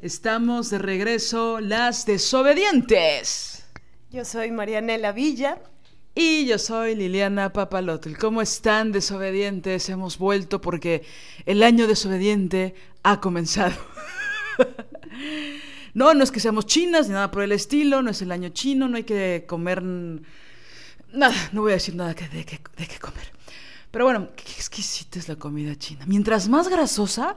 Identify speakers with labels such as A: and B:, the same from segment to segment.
A: Estamos de regreso, las desobedientes.
B: Yo soy Marianela Villa.
A: Y yo soy Liliana Papalotl. ¿Cómo están, desobedientes? Hemos vuelto porque el año desobediente ha comenzado. no, no es que seamos chinas ni nada por el estilo, no es el año chino, no hay que comer nada, no voy a decir nada de qué comer. Pero bueno, qué exquisita es la comida china. Mientras más grasosa,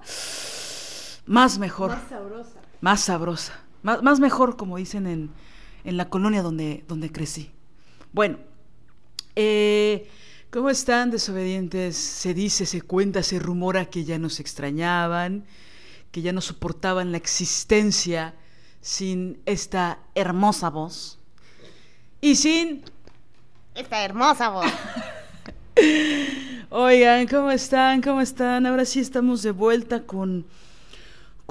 A: más mejor.
B: Más sabrosa.
A: Más sabrosa. Más, mejor, como dicen en, en, la colonia donde, donde crecí. Bueno, eh, ¿cómo están desobedientes? Se dice, se cuenta, se rumora que ya nos extrañaban, que ya no soportaban la existencia sin esta hermosa voz. Y sin...
B: Esta hermosa voz.
A: Oigan, ¿cómo están? ¿Cómo están? Ahora sí estamos de vuelta con,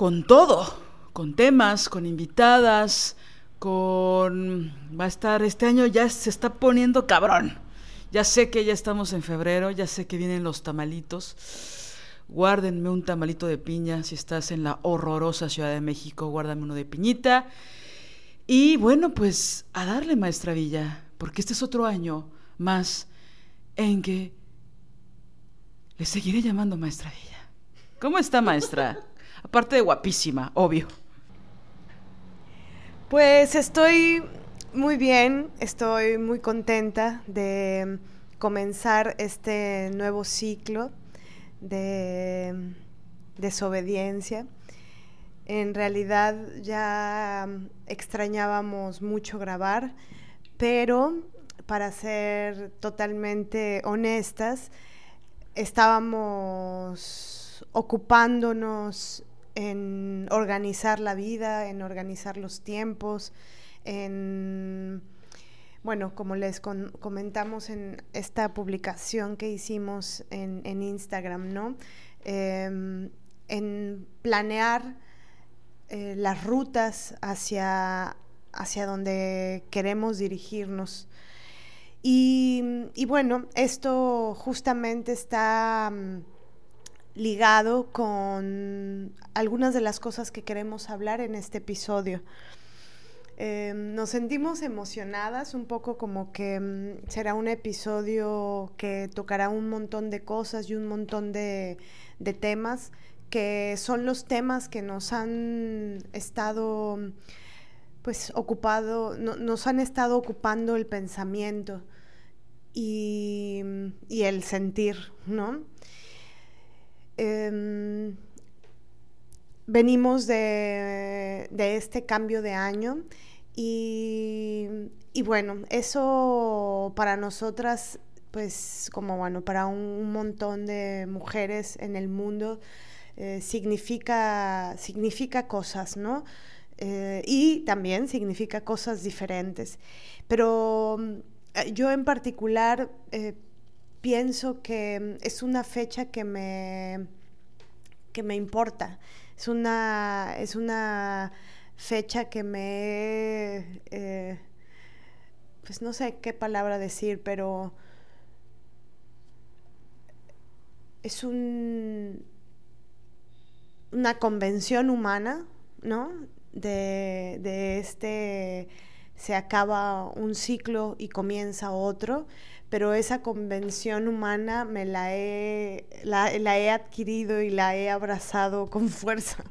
A: con todo, con temas, con invitadas, con... Va a estar, este año ya se está poniendo cabrón. Ya sé que ya estamos en febrero, ya sé que vienen los tamalitos. Guárdenme un tamalito de piña si estás en la horrorosa Ciudad de México, guárdame uno de piñita. Y bueno, pues a darle, maestra Villa, porque este es otro año más en que le seguiré llamando maestra Villa. ¿Cómo está, maestra? Aparte de guapísima, obvio.
B: Pues estoy muy bien, estoy muy contenta de comenzar este nuevo ciclo de desobediencia. En realidad ya extrañábamos mucho grabar, pero para ser totalmente honestas, estábamos ocupándonos en organizar la vida, en organizar los tiempos, en, bueno, como les comentamos en esta publicación que hicimos en, Instagram, ¿no? Em, en planear eh, las rutas hacia, hacia donde queremos dirigirnos y, bueno, esto justamente está mm, ligado con algunas de las cosas que queremos hablar en este episodio. Em, nos sentimos emocionadas, un poco como que mm, será un episodio que tocará un montón de cosas y un montón de, temas, que son los temas que nos han estado pues ocupado, nos han estado ocupando el pensamiento y, el sentir, ¿no? Em, venimos de, este cambio de año y, bueno, eso para nosotras, pues como bueno, para un montón de mujeres en el mundo, eh, significa, significa cosas, ¿no? Eh, y también significa cosas diferentes. Pero eh, yo en particular pienso que es una fecha que me, que me importa. Es una, es una fecha que me... pues no sé qué palabra decir, pero es un, una convención humana, ¿no? de, este se acaba un ciclo y comienza otro, pero esa convención humana me la he, la, he adquirido y la he abrazado con fuerza.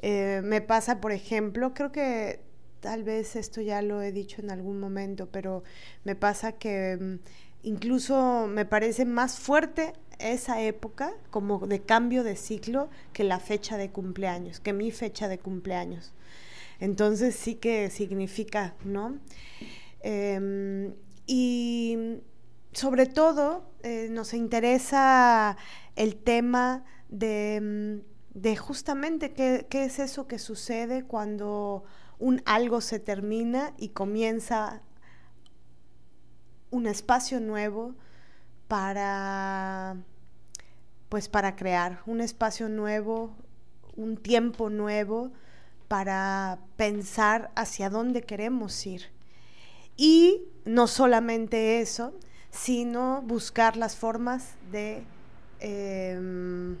B: Eh, me pasa, por ejemplo, creo que tal vez esto ya lo he dicho en algún momento, pero me pasa que mm, incluso me parece más fuerte esa época como de cambio de ciclo que la fecha de cumpleaños, que mi fecha de cumpleaños. Entonces sí que significa, ¿no? Em, y sobre todo eh, nos interesa el tema de, mm, justamente qué, es eso que sucede cuando un algo se termina y comienza un espacio nuevo para pues para crear un espacio nuevo, un tiempo nuevo para pensar hacia dónde queremos ir. Y no solamente eso, sino buscar las formas de em,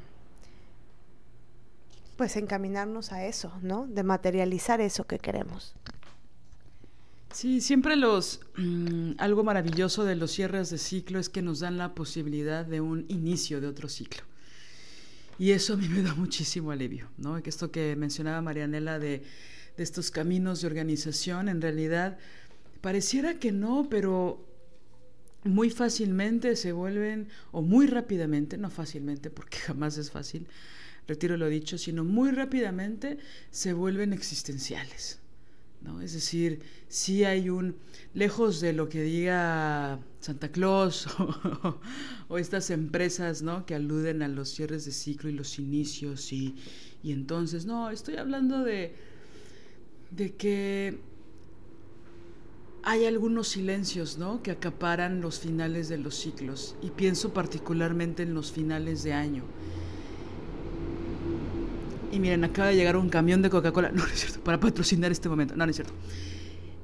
B: pues encaminarnos a eso, ¿no? De materializar eso que queremos.
A: Sí, siempre los mm, algo maravilloso de los cierres de ciclo es que nos dan la posibilidad de un inicio de otro ciclo. Y eso a mí me da muchísimo alivio, ¿no? Que esto que mencionaba Marianela de, de estos caminos de organización, en realidad pareciera que no, pero muy fácilmente se vuelven, o muy rápidamente, no fácilmente, porque jamás es fácil, retiro lo dicho, sino muy rápidamente se vuelven existenciales. ¿no? Es decir, si hay un, lejos de lo que diga Santa Claus o, estas empresas ¿no? que aluden a los cierres de ciclo y los inicios y, y entonces, no, estoy hablando de, de que hay algunos silencios, ¿no? Que acaparan los finales de los ciclos y pienso particularmente en los finales de año. Y miren, acaba de llegar un camión de Coca-Cola, no, no es cierto, para patrocinar este momento, no, no es cierto.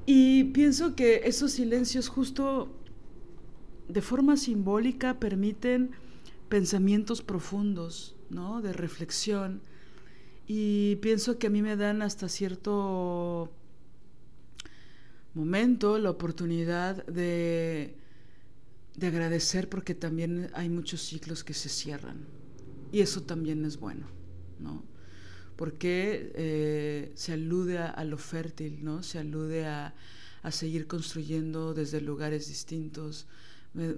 A: Y pienso que esos silencios justo de forma simbólica permiten pensamientos profundos, ¿no? De reflexión. Y pienso que a mí me dan hasta cierto momento la oportunidad de, de agradecer porque también hay muchos ciclos que se cierran y eso también es bueno, ¿no? Porque eh, se alude a, lo fértil, ¿no? Se alude a, a seguir construyendo desde lugares distintos.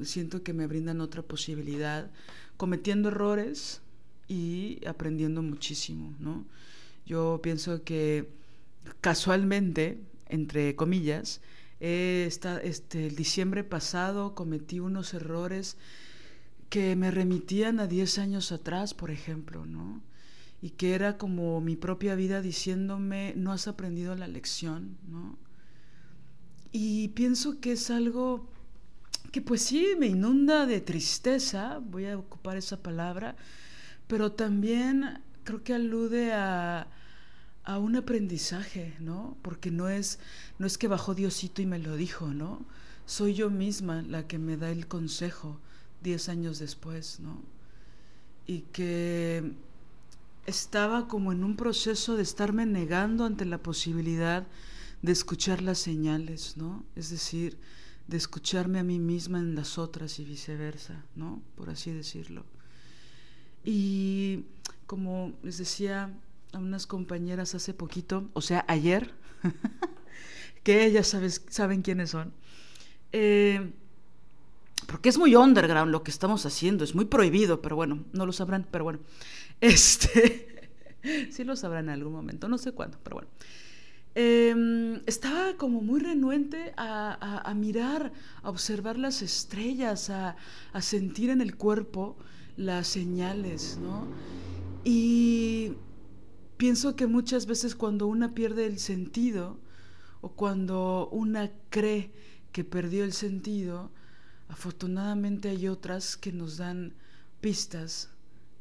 A: siento que me brindan otra posibilidad, cometiendo errores y aprendiendo muchísimo, ¿no? Yo pienso que casualmente entre comillas, este, el diciembre pasado cometí unos errores que me remitían a 10 años atrás, por ejemplo, ¿no? Y que era como mi propia vida diciéndome, no has aprendido la lección, ¿no? Y pienso que es algo que pues sí me inunda de tristeza, voy a ocupar esa palabra, pero también creo que alude a, a un aprendizaje, ¿no? Porque no es, no es que bajó Diosito y me lo dijo, ¿no? Soy yo misma la que me da el consejo diez años después, ¿no? Y que estaba como en un proceso de estarme negando ante la posibilidad de escuchar las señales, ¿no? Es decir, de escucharme a mí misma en las otras y viceversa, ¿no? Por así decirlo. Y como les decía, a unas compañeras hace poquito, o sea, ayer, que ellas sabes, saben quiénes son. Eh, porque es muy underground lo que estamos haciendo, es muy prohibido, pero bueno, no lo sabrán, pero bueno. Este, sí lo sabrán en algún momento, no sé cuándo, pero bueno. Em, estaba como muy renuente a, mirar, a observar las estrellas, a, a sentir en el cuerpo las señales, ¿no? Y pienso que muchas veces cuando una pierde el sentido o cuando una cree que perdió el sentido, afortunadamente hay otras que nos dan pistas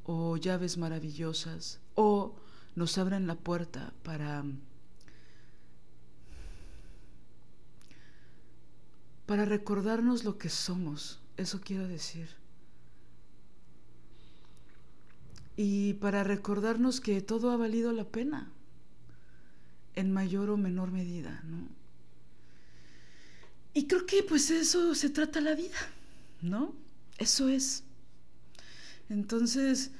A: o llaves maravillosas o nos abren la puerta para para recordarnos lo que somos, eso quiero decir. Y para recordarnos que todo ha valido la pena, en mayor o menor medida, ¿no? Y creo que pues eso se trata la vida, ¿no? Eso es. Entonces,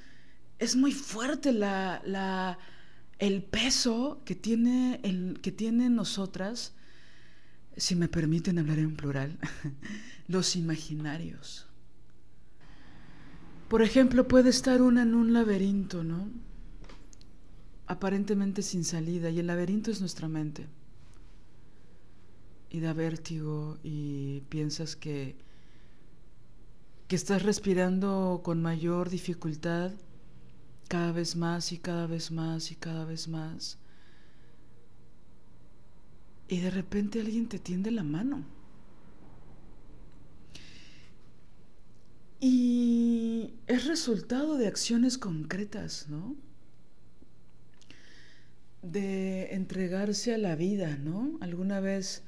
A: es muy fuerte la, la, el peso que tiene, el, que tienen nosotras, si me permiten hablar en plural, los imaginarios. Por ejemplo, puede estar una en un laberinto, ¿no? Aparentemente sin salida, y el laberinto es nuestra mente. Y da vértigo y piensas que que estás respirando con mayor dificultad cada vez más y cada vez más y cada vez más. Y de repente alguien te tiende la mano. Y es resultado de acciones concretas, ¿no? De entregarse a la vida, ¿no? Alguna vez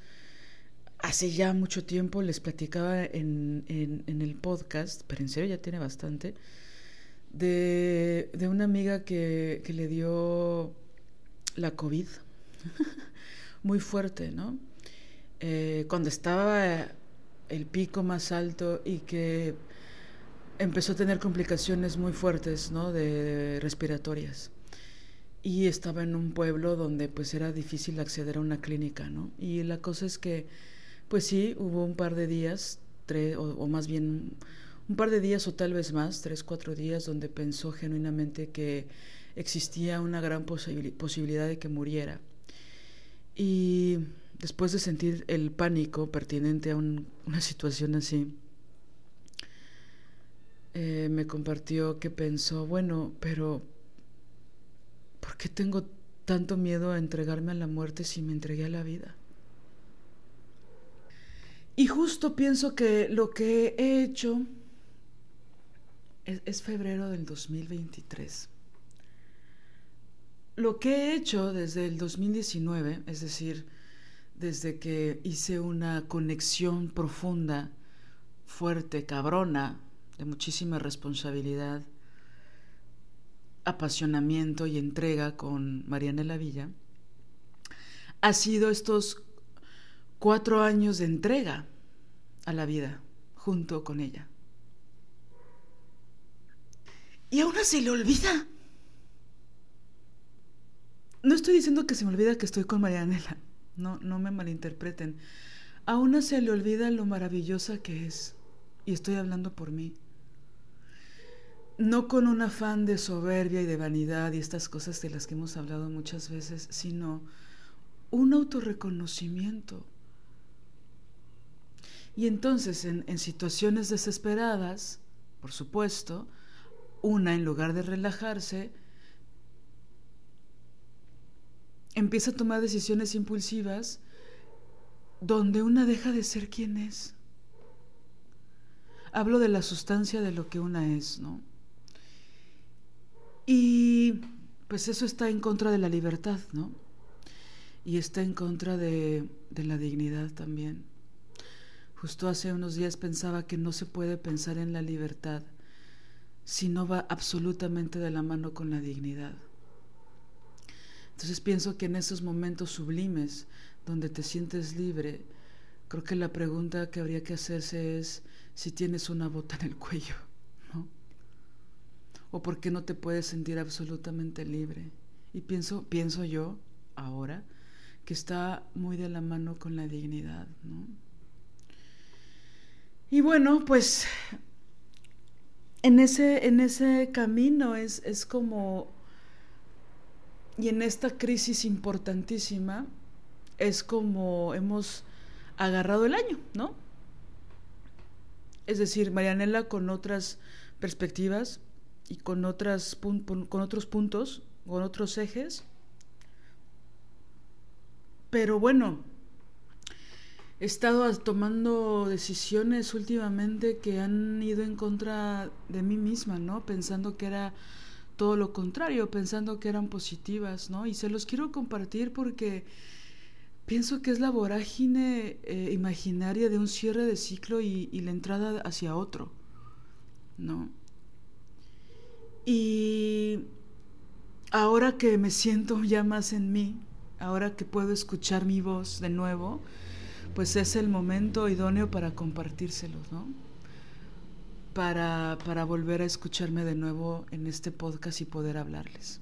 A: hace ya mucho tiempo les platicaba en, el podcast, pero en serio ya tiene bastante, de, una amiga que, le dio la COVID, muy fuerte, ¿no? Eh, cuando estaba el pico más alto y que empezó a tener complicaciones muy fuertes, ¿no? De respiratorias. Y estaba en un pueblo donde pues era difícil acceder a una clínica, ¿no? Y la cosa es que pues sí, hubo un par de días, tres, o, más bien un par de días o tal vez más, tres, cuatro días, donde pensó genuinamente que existía una gran posibilidad de que muriera. Y después de sentir el pánico pertinente a una situación así, eh, me compartió que pensó, bueno, pero ¿por qué tengo tanto miedo a entregarme a la muerte si me entregué a la vida? Y justo pienso que lo que he hecho es, febrero del 2023. Lo que he hecho desde el 2019, es decir, desde que hice una conexión profunda, fuerte, cabrona, de muchísima responsabilidad, apasionamiento y entrega con Marianela Villa, ha sido estos cuatro años de entrega a la vida junto con ella. Y a una se le olvida. No estoy diciendo que se me olvida que estoy con Marianela. No, no me malinterpreten. A una se le olvida lo maravillosa que es. Y estoy hablando por mí. No con un afán de soberbia y de vanidad y estas cosas de las que hemos hablado muchas veces, sino un autorreconocimiento y entonces en, situaciones desesperadas, por supuesto, una en lugar de relajarse, empieza a tomar decisiones impulsivas donde una deja de ser quien es. Hablo de la sustancia de lo que una es, ¿no? Y pues eso está en contra de la libertad, ¿no? Y está en contra de, de la dignidad también. Justo hace unos días pensaba que no se puede pensar en la libertad si no va absolutamente de la mano con la dignidad. Entonces pienso que en esos momentos sublimes donde te sientes libre, creo que la pregunta que habría que hacerse es si tienes una bota en el cuello. O por qué no te puedes sentir absolutamente libre. Y pienso, pienso yo ahora que está muy de la mano con la dignidad, ¿no? Y bueno, pues en ese, en ese camino es, es como, y en esta crisis importantísima, es como hemos agarrado el año, ¿no? Es decir, Marianela con otras perspectivas y con, otras, con otros puntos, con otros ejes. Pero bueno, he estado tomando decisiones últimamente que han ido en contra de mí misma, ¿no? Pensando que era todo lo contrario, pensando que eran positivas, ¿no? Y se los quiero compartir porque pienso que es la vorágine eh, imaginaria de un cierre de ciclo y, y la entrada hacia otro, ¿no? Y ahora que me siento ya más en mí, ahora que puedo escuchar mi voz de nuevo, pues es el momento idóneo para compartírselos, ¿no? para, para volver a escucharme de nuevo en este podcast y poder hablarles.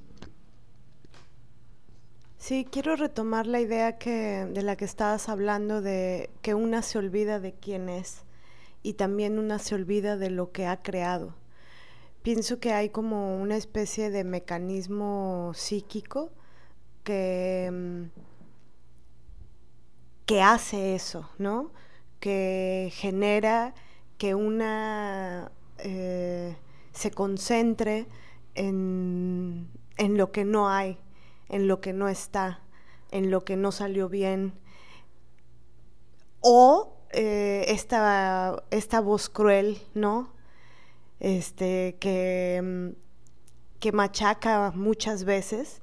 B: Sí, quiero retomar la idea que, de la que estabas hablando, de que una se olvida de quién es y también una se olvida de lo que ha creado. Pienso que hay como una especie de mecanismo psíquico que, mm, que hace eso, ¿no? Que genera que una eh, se concentre en, en lo que no hay en lo que no está, en lo que no salió bien. O eh, esta, esta, voz cruel, ¿no? Este, que, mm, que machaca muchas veces.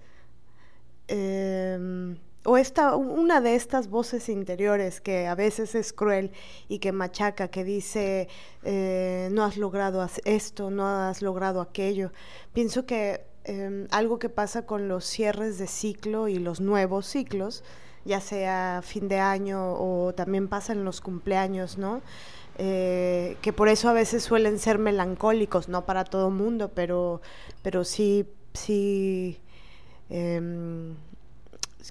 B: Em, o esta, una de estas voces interiores que a veces es cruel y que machaca, que dice, eh, no has logrado esto, no has logrado aquello. Pienso que Em, algo que pasa con los cierres de ciclo y los nuevos ciclos, ya sea fin de año o también pasa en los cumpleaños, ¿no? Eh, que por eso a veces suelen ser melancólicos, no para todo mundo, pero, pero sí, sí em,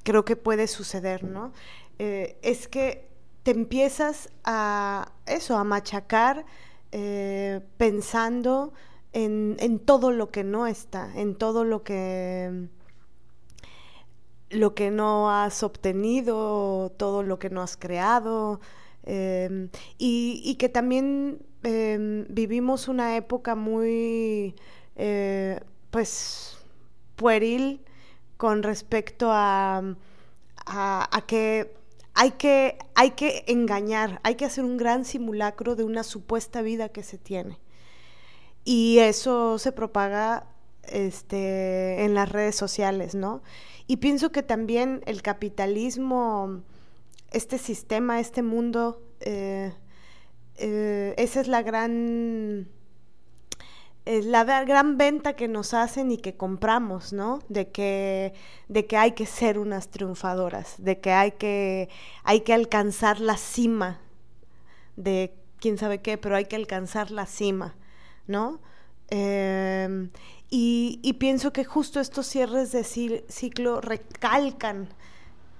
B: creo que puede suceder, ¿no? Eh, es que te empiezas a eso, a machacar eh, pensando en, todo lo que no está, en todo lo que lo que no has obtenido, todo lo que no has creado, em, y, que también em, vivimos una época muy, eh, pues, pueril con respecto a, a, que hay que, hay que engañar, hay que hacer un gran simulacro de una supuesta vida que se tiene. Y eso se propaga este, en las redes sociales, ¿no? Y pienso que también el capitalismo, este sistema, este mundo, eh, eh, esa es la gran la gran venta que nos hacen y que compramos, ¿no? De que, de que hay que ser unas triunfadoras, de que hay que, hay que alcanzar la cima de quién sabe qué, pero hay que alcanzar la cima. ¿no? Em, y, pienso que justo estos cierres de ciclo recalcan,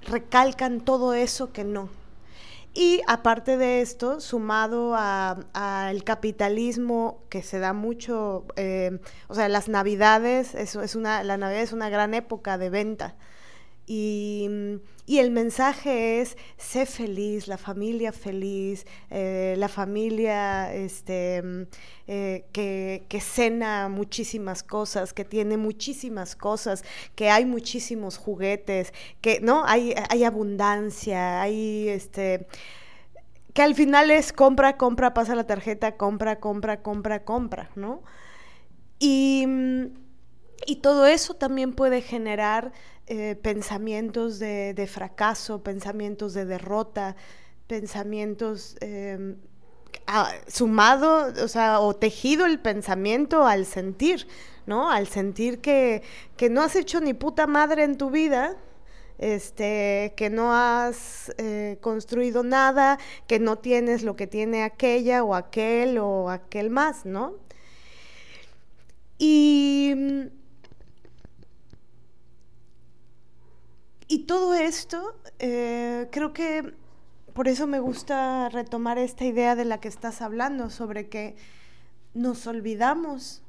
B: recalcan todo eso que no. Y aparte de esto, sumado al capitalismo que se da mucho, em, o sea, las navidades, eso es una, la Navidad es una gran época de venta. Y, el mensaje es, sé feliz, la familia feliz, eh, la familia este, eh, que, que, cena muchísimas cosas, que tiene muchísimas cosas, que hay muchísimos juguetes, que no hay, hay abundancia, hay este que al final es compra, compra, pasa la tarjeta, compra, compra, compra, compra, ¿no? Y, y todo eso también puede generar eh, pensamientos de, fracaso, pensamientos de derrota, pensamientos em, sumado, o sea, o tejido el pensamiento al sentir, ¿no? Al sentir que, no has hecho ni puta madre en tu vida, este, que no has eh, construido nada, que no tienes lo que tiene aquella o aquel o aquel más, ¿no? Y Y todo esto, eh, creo que por eso me gusta retomar esta idea de la que estás hablando, sobre que nos olvidamos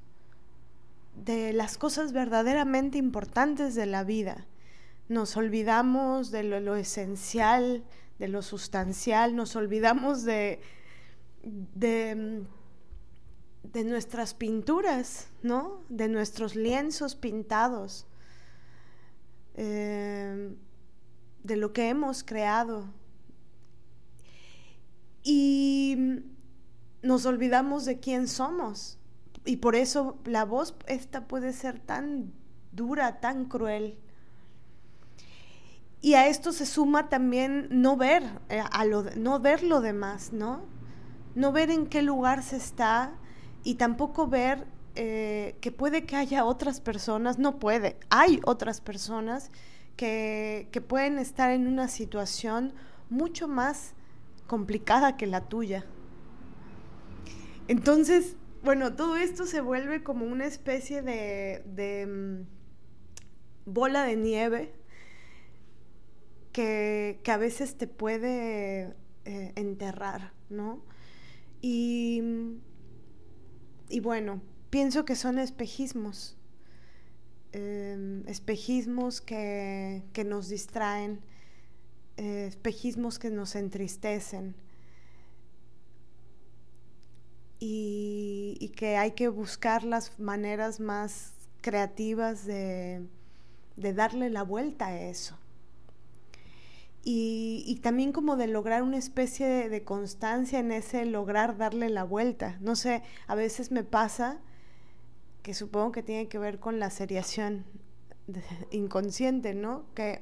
B: de las cosas verdaderamente importantes de la vida. Nos olvidamos de lo, esencial, de lo sustancial, nos olvidamos de, de, de nuestras pinturas, ¿no? De nuestros lienzos pintados Em, de lo que hemos creado. Y nos olvidamos de quién somos. Y por eso la voz esta puede ser tan dura, tan cruel. Y a esto se suma también no ver, eh, a lo, no ver lo demás, ¿no? No ver en qué lugar se está y tampoco ver eh, que puede que haya otras personas, no puede, hay otras personas que, pueden estar en una situación mucho más complicada que la tuya. Entonces, bueno, todo esto se vuelve como una especie de, mm, bola de nieve que, a veces te puede eh, enterrar, ¿no? Y, y bueno, pienso que son espejismos, em, espejismos que, nos distraen, eh, espejismos que nos entristecen y, que hay que buscar las maneras más creativas de, darle la vuelta a eso. Y, también como de lograr una especie de, constancia en ese lograr darle la vuelta. No sé, a veces me pasa que supongo que tiene que ver con la seriación inconsciente, ¿no? Que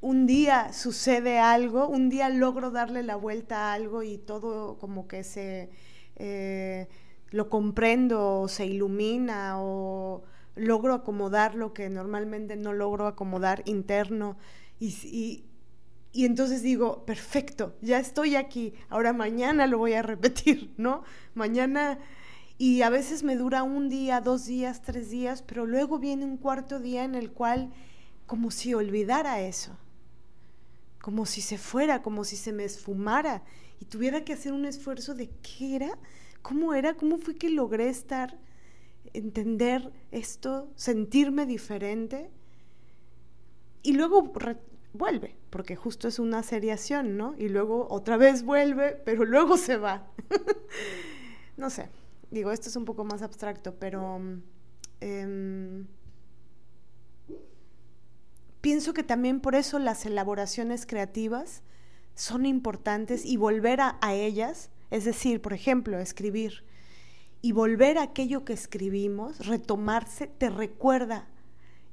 B: un día sucede algo, un día logro darle la vuelta a algo y todo como que se eh, lo comprendo o se ilumina o logro acomodar lo que normalmente no logro acomodar interno y, y entonces digo, perfecto, ya estoy aquí, ahora mañana lo voy a repetir, ¿no? Mañana y a veces me dura un día, dos días, tres días, pero luego viene un cuarto día en el cual como si olvidara eso como si se fuera, como si se me esfumara y tuviera que hacer un esfuerzo de qué era, cómo era, cómo fue que logré estar, entender esto, sentirme diferente y luego vuelve, porque justo es una seriación, ¿no? Y luego otra vez vuelve, pero luego se va. no sé, digo, esto es un poco más abstracto, pero... Em, pienso que también por eso las elaboraciones creativas son importantes y volver a, ellas, es decir, por ejemplo, escribir, y volver a aquello que escribimos, retomarse, te recuerda.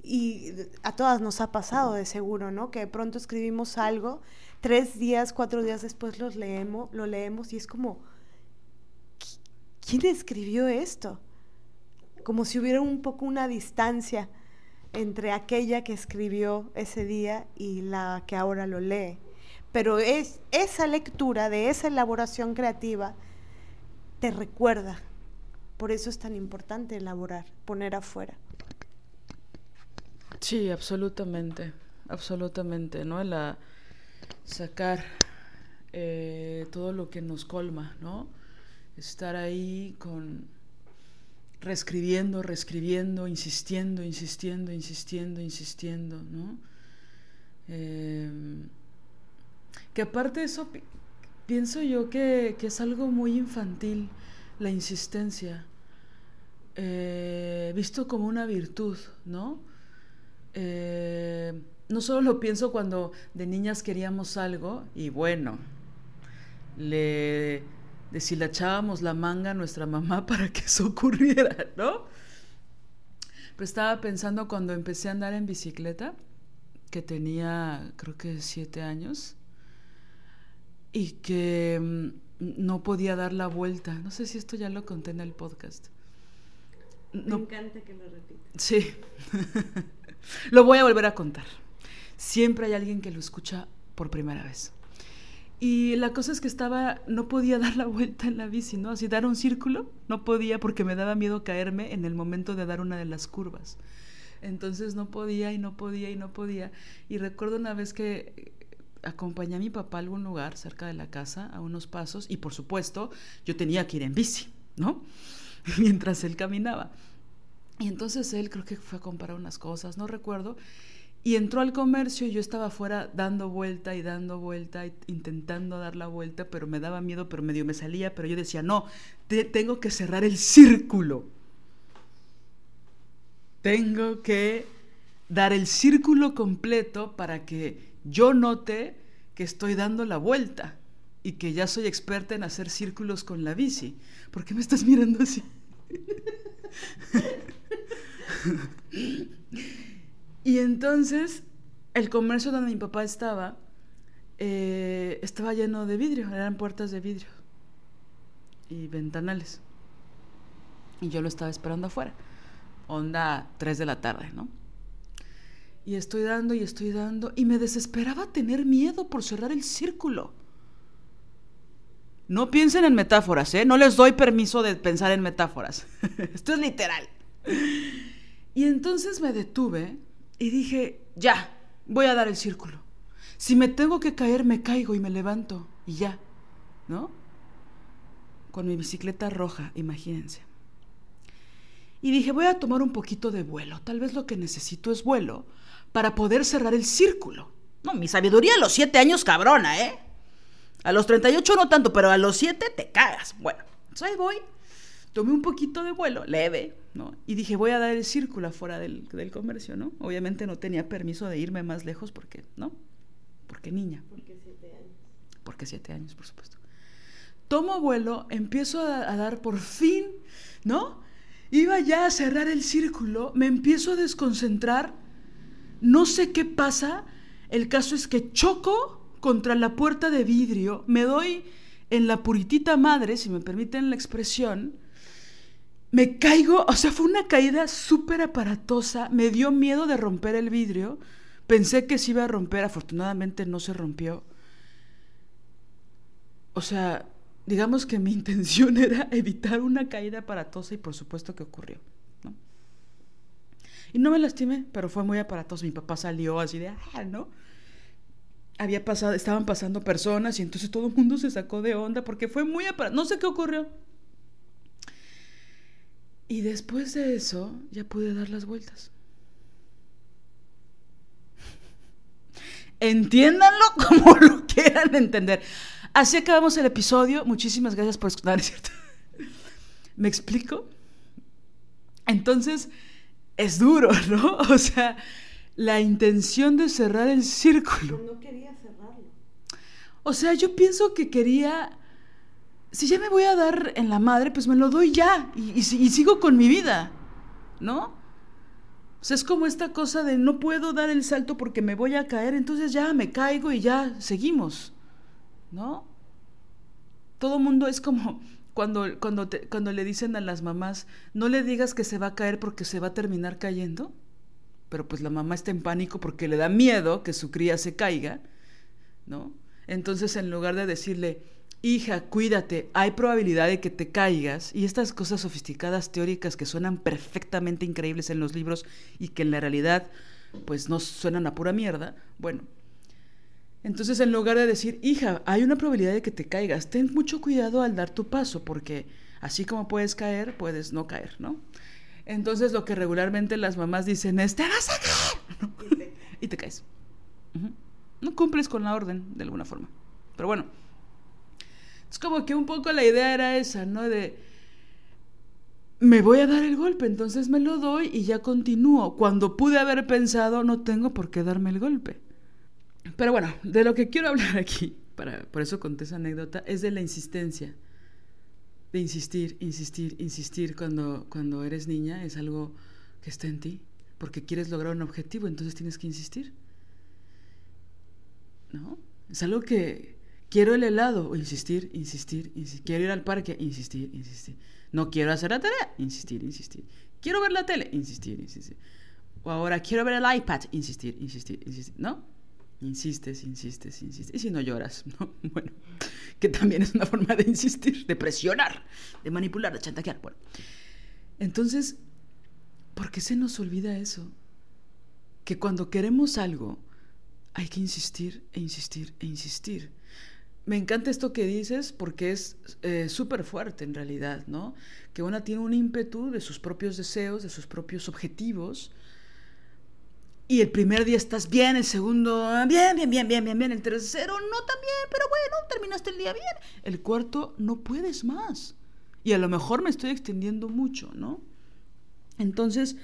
B: Y a todas nos ha pasado de seguro, ¿no? Que de pronto escribimos algo, tres días, cuatro días después los leemos, lo leemos y es como, ¿quién escribió esto? Como si hubiera un poco una distancia entre aquella que escribió ese día y la que ahora lo lee. Pero es esa lectura de esa elaboración creativa te recuerda. Por eso es tan importante elaborar, poner afuera.
A: Sí, absolutamente, absolutamente, ¿no? La sacar eh, todo lo que nos colma, ¿no? Estar ahí con reescribiendo, reescribiendo, insistiendo, insistiendo, insistiendo, insistiendo, ¿no? Em, que aparte de eso, pienso yo que, es algo muy infantil, la insistencia, eh, visto como una virtud, ¿no? Eh, no solo lo pienso cuando de niñas queríamos algo y bueno, le deshilachábamos la manga a nuestra mamá para que eso ocurriera, ¿no? Pero estaba pensando cuando empecé a andar en bicicleta, que tenía creo que siete años, y que mm, no podía dar la vuelta. No sé si esto ya lo conté en el podcast.
B: Me encanta que lo repitas.
A: Sí, lo voy a volver a contar. Siempre hay alguien que lo escucha por primera vez. Y la cosa es que estaba, no podía dar la vuelta en la bici, ¿no? Así dar un círculo, no podía porque me daba miedo caerme en el momento de dar una de las curvas. Entonces no podía y no podía y no podía. Y recuerdo una vez que acompañé a mi papá a algún lugar cerca de la casa, a unos pasos, y por supuesto yo tenía que ir en bici, ¿no? Mientras él caminaba. Y entonces él creo que fue a comprar unas cosas, no recuerdo, y entró al comercio y yo estaba afuera dando vuelta y dando vuelta, intentando dar la vuelta, pero me daba miedo, pero medio me salía, pero yo decía, no, tengo que cerrar el círculo. Tengo que dar el círculo completo para que yo note que estoy dando la vuelta y que ya soy experta en hacer círculos con la bici. ¿Por qué me estás mirando así? Y entonces el comercio donde mi papá estaba eh, estaba lleno de vidrio, eran puertas de vidrio y ventanales. Y yo lo estaba esperando afuera, onda 3 de la tarde, ¿no? Y estoy dando y estoy dando y me desesperaba tener miedo por cerrar el círculo. No piensen en metáforas, ¿eh? No les doy permiso de pensar en metáforas. Esto es literal. Y entonces me detuve y dije, ya, voy a dar el círculo. Si me tengo que caer, me caigo y me levanto y ya, ¿no? Con mi bicicleta roja, imagínense. Y dije, voy a tomar un poquito de vuelo. Tal vez lo que necesito es vuelo para poder cerrar el círculo. No, mi sabiduría a los siete años cabrona, ¿eh? A los 38 no tanto, pero a los siete te cagas. Bueno, entonces ahí voy. Tomé un poquito de vuelo, leve, ¿no? Y dije, voy a dar el círculo afuera del, del comercio, ¿no? Obviamente no tenía permiso de irme más lejos porque, ¿no? Porque niña.
B: Porque siete años.
A: Porque siete años, por supuesto. Tomo vuelo, empiezo a, a dar por fin, ¿no? Iba ya a cerrar el círculo, me empiezo a desconcentrar, no sé qué pasa, el caso es que choco contra la puerta de vidrio, me doy en la puritita madre, si me permiten la expresión, me caigo, o sea, fue una caída súper aparatosa, me dio miedo de romper el vidrio, pensé que se iba a romper, afortunadamente no se rompió. O sea, digamos que mi intención era evitar una caída aparatosa y por supuesto que ocurrió. ¿no? Y no me lastimé, pero fue muy aparatoso. Mi papá salió así de, ah, ¿no? Había pasado, estaban pasando personas y entonces todo el mundo se sacó de onda porque fue muy aparatoso. No sé qué ocurrió. Y después de eso ya pude dar las vueltas. Entiéndanlo como lo quieran entender. Así acabamos el episodio. Muchísimas gracias por escuchar, ¿es cierto? ¿Me explico? Entonces, es duro, ¿no? O sea, la intención de cerrar el círculo.
B: No quería cerrarlo.
A: O sea, yo pienso que quería. Si ya me voy a dar en la madre, pues me lo doy ya y, sigo con mi vida, ¿no? O sea, es como esta cosa de no puedo dar el salto porque me voy a caer, entonces ya me caigo y ya seguimos. ¿no? Todo mundo es como cuando, cuando, te, cuando le dicen a las mamás, no le digas que se va a caer porque se va a terminar cayendo, pero pues la mamá está en pánico porque le da miedo que su cría se caiga, ¿no? Entonces en lugar de decirle, hija, cuídate, hay probabilidad de que te caigas, y estas cosas sofisticadas teóricas que suenan perfectamente increíbles en los libros y que en la realidad pues no suenan a pura mierda, bueno, entonces, en lugar de decir, hija, hay una probabilidad de que te caigas, ten mucho cuidado al dar tu paso, porque así como puedes caer, puedes no caer, ¿no? Entonces, lo que regularmente las mamás dicen es, te vas a caer, ¿no? y, te... y, te... caes. Uh -huh. No cumples con la orden, de alguna forma. Pero bueno, es como que un poco la idea era esa, ¿no? De, me voy a dar el golpe, entonces me lo doy y ya continúo. Cuando pude haber pensado, no tengo por qué darme el golpe. Pero bueno, de lo que quiero hablar aquí, para, por eso conté esa anécdota, es de la insistencia. De insistir, insistir, insistir cuando, cuando eres niña es algo que está en ti, porque quieres lograr un objetivo, entonces tienes que insistir. ¿No? Es algo que quiero el helado, insistir, insistir, insistir. Quiero ir al parque, insistir, insistir. No quiero hacer la tarea, insistir, insistir. Quiero ver la tele, insistir, insistir. O ahora quiero ver el iPad, insistir, insistir, insistir. ¿No? Insistes, insistes, insistes. Y si no lloras, ¿no? Bueno, que también es una forma de insistir, de presionar, de manipular, de chantajear. Bueno, entonces, ¿por qué se nos olvida eso? Que cuando queremos algo, hay que insistir e insistir e insistir. Me encanta esto que dices porque es eh, súper fuerte en realidad, ¿no? Que una tiene un ímpetu de sus propios deseos, de sus propios objetivos, y el primer día estás bien, el segundo, bien, bien, bien, bien, bien, bien, el tercero no tan bien, pero bueno, terminaste el día bien. El cuarto, no puedes más. Y a lo mejor me estoy extendiendo mucho, ¿no? Entonces,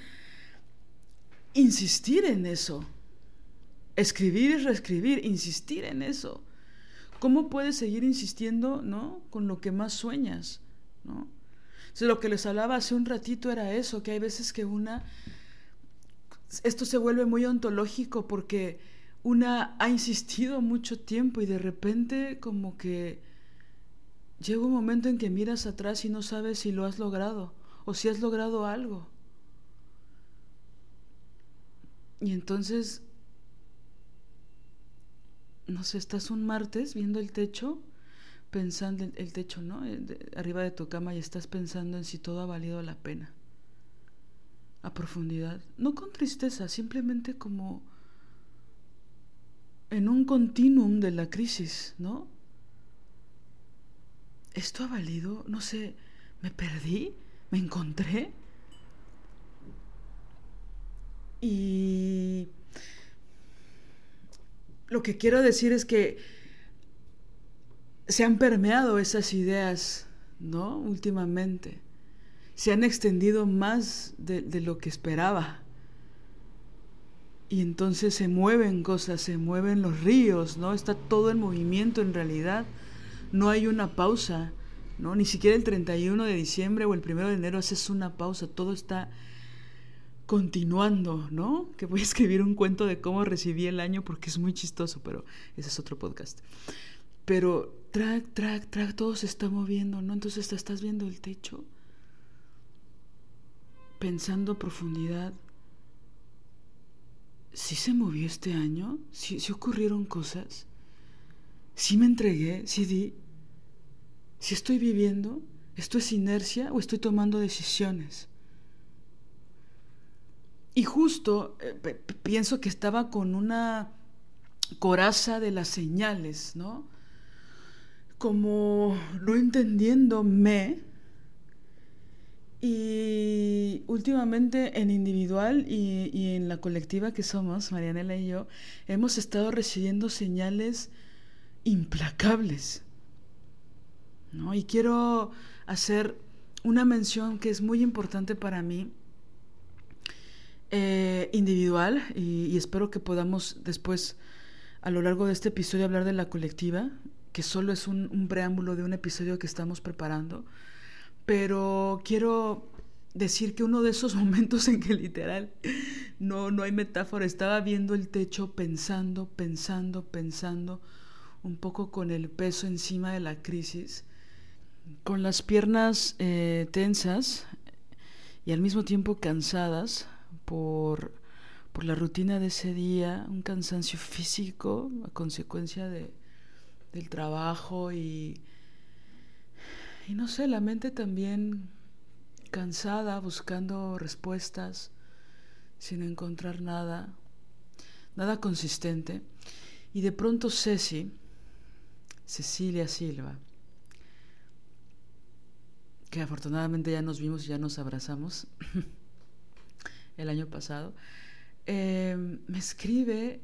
A: insistir en eso. Escribir y reescribir, insistir en eso. ¿Cómo puedes seguir insistiendo, ¿no? Con lo que más sueñas, ¿no? Lo que les hablaba hace un ratito era eso, que hay veces que una esto se vuelve muy ontológico porque una ha insistido mucho tiempo y de repente como que llega un momento en que miras atrás y no sabes si lo has logrado o si has logrado algo. Y entonces, no sé, estás un martes viendo el techo, pensando en el techo, ¿no? arriba de tu cama y estás pensando en si todo ha valido la pena. A profundidad. No con tristeza, simplemente como en un continuum de la crisis, ¿no? ¿Esto ha valido? No sé, ¿me perdí? ¿Me encontré? Y lo que quiero decir es que se han permeado esas ideas, ¿no? Últimamente. Se han extendido más de, lo que esperaba. Y entonces se mueven cosas, se mueven los ríos, ¿no? Está todo en movimiento en realidad. No hay una pausa, ¿no? Ni siquiera el 31 de diciembre o el 1 de enero haces una pausa, todo está continuando, ¿no? Que voy a escribir un cuento de cómo recibí el año porque es muy chistoso, pero ese es otro podcast. Pero track, track, track, todo se está moviendo, ¿no? Entonces te estás viendo el techo, pensando a profundidad. ¿Sí se movió este año? ¿Sí, ¿Sí, ocurrieron cosas? ¿Sí me entregué? ¿Sí di? ¿Sí estoy viviendo? ¿Esto es inercia o estoy tomando decisiones? Y justo eh, pienso que estaba con una coraza de las señales, ¿no? Como no entendiéndome. Y últimamente en individual y, en la colectiva que somos, Marianela y yo, hemos estado recibiendo señales implacables. ¿no? Y quiero hacer una mención que es muy importante para mí eh, individual y, espero que podamos después a lo largo de este episodio hablar de la colectiva, que solo es un, preámbulo de un episodio que estamos preparando, pero quiero decir que uno de esos momentos en que literal no, no hay metáfora, estaba viendo el techo pensando, pensando, pensando, un poco con el peso encima de la crisis, con las piernas eh, tensas y al mismo tiempo cansadas, por, la rutina de ese día, un cansancio físico a consecuencia de, del trabajo y, y no sé, la mente también cansada, buscando respuestas sin encontrar nada, nada consistente. Y de pronto Ceci, Cecilia Silva, que afortunadamente ya nos vimos y ya nos abrazamos, el año pasado, em, me escribe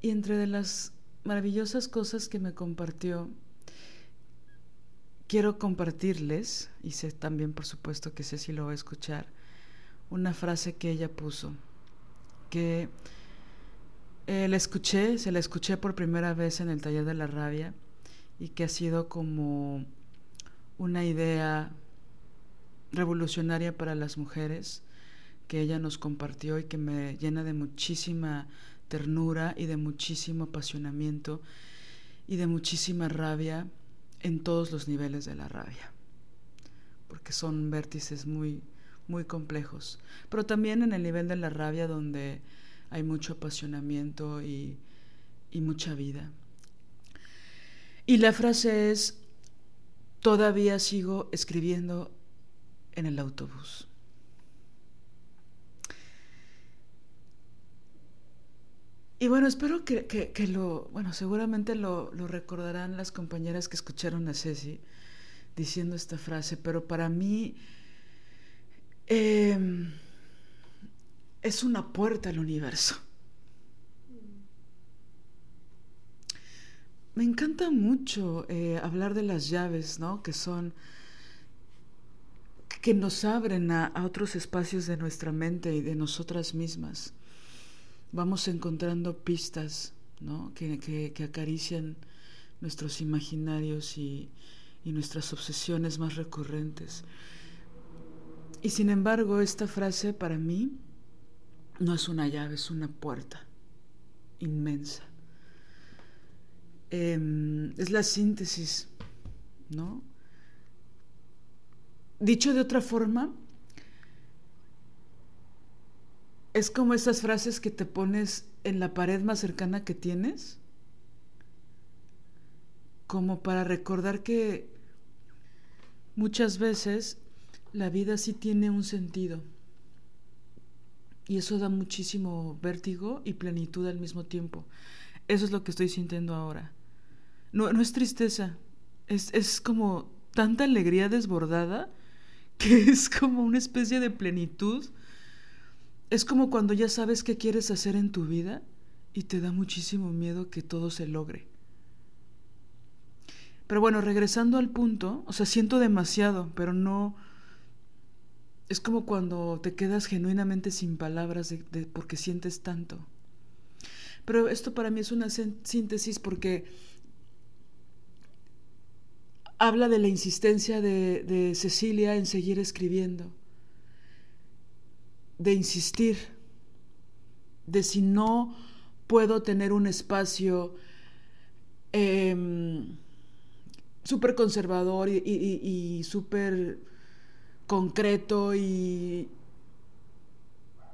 A: y entre de las maravillosas cosas que me compartió, quiero compartirles, y sé también por supuesto que sé si lo va a escuchar, una frase que ella puso, que eh, la escuché, se la escuché por primera vez en el taller de la rabia y que ha sido como una idea revolucionaria para las mujeres que ella nos compartió y que me llena de muchísima ternura y de muchísimo apasionamiento y de muchísima rabia en todos los niveles de la rabia, porque son vértices muy, muy complejos, pero también en el nivel de la rabia donde hay mucho apasionamiento y, y mucha vida. Y la frase es, todavía sigo escribiendo en el autobús. Y bueno, espero que, lo, bueno, seguramente lo, recordarán las compañeras que escucharon a Ceci diciendo esta frase, pero para mí em, es una puerta al universo. Me encanta mucho eh, hablar de las llaves, ¿no? Que son, que nos abren a otros espacios de nuestra mente y de nosotras mismas vamos encontrando pistas ¿no? que, que, acarician nuestros imaginarios y, y nuestras obsesiones más recurrentes. Y sin embargo, esta frase para mí no es una llave, es una puerta inmensa. Em, es la síntesis, ¿no? Dicho de otra forma, es como esas frases que te pones en la pared más cercana que tienes, como para recordar que muchas veces la vida sí tiene un sentido. Y eso da muchísimo vértigo y plenitud al mismo tiempo. Eso es lo que estoy sintiendo ahora. No, no es tristeza, es, es como tanta alegría desbordada que es como una especie de plenitud. Es como cuando ya sabes qué quieres hacer en tu vida y te da muchísimo miedo que todo se logre. Pero bueno, regresando al punto, o sea, siento demasiado, pero no... Es como cuando te quedas genuinamente sin palabras de, porque sientes tanto. Pero esto para mí es una síntesis porque habla de la insistencia de, de Cecilia en seguir escribiendo, de insistir, de si no puedo tener un espacio eh, súper conservador y, y, súper concreto y,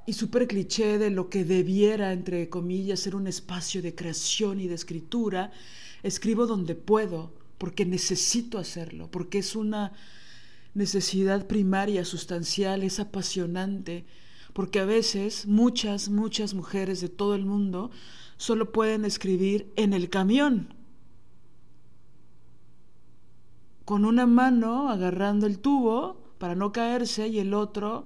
A: y súper cliché de lo que debiera, entre comillas, ser un espacio de creación y de escritura, escribo donde puedo, porque necesito hacerlo, porque es una necesidad primaria, sustancial, es apasionante, porque a veces muchas, muchas mujeres de todo el mundo solo pueden escribir en el camión, con una mano agarrando el tubo para no caerse y el otro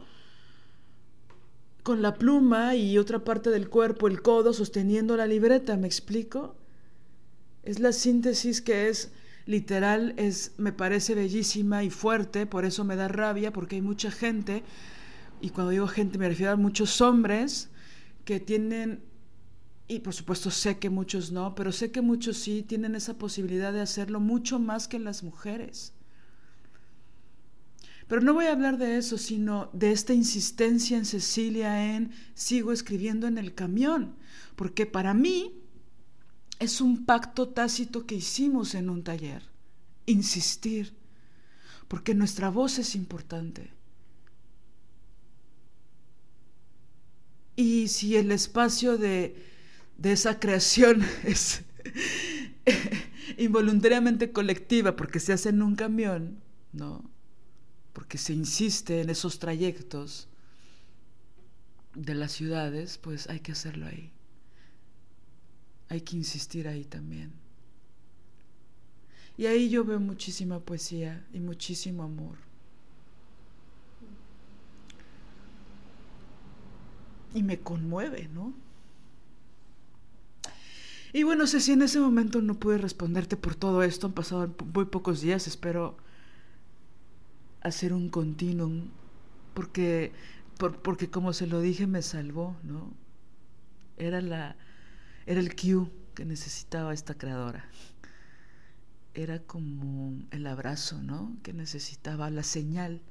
A: con la pluma y otra parte del cuerpo, el codo, sosteniendo la libreta, ¿me explico? Es la síntesis que es literal, es, me parece bellísima y fuerte, por eso me da rabia, porque hay mucha gente, y cuando digo gente me refiero a muchos hombres que tienen y por supuesto sé que muchos no, pero sé que muchos sí tienen esa posibilidad de hacerlo mucho más que las mujeres. Pero no voy a hablar de eso, sino de esta insistencia en Cecilia en sigo escribiendo en el camión, porque para mí es un pacto tácito que hicimos en un taller, insistir, porque nuestra voz es importante. Y si el espacio de de esa creación es involuntariamente colectiva porque se hace en un camión, ¿no? Porque se insiste en esos trayectos de las ciudades, pues hay que hacerlo ahí. Hay que insistir ahí también. Y ahí yo veo muchísima poesía y muchísimo amor. Y me conmueve, ¿no? Y bueno, sé si en ese momento no pude responderte por todo esto, han pasado muy pocos días, espero hacer un continuum, porque, porque como se lo dije, me salvó, ¿no? Era, la, era el cue que necesitaba esta creadora. Era como el abrazo, ¿no? Que necesitaba, la señal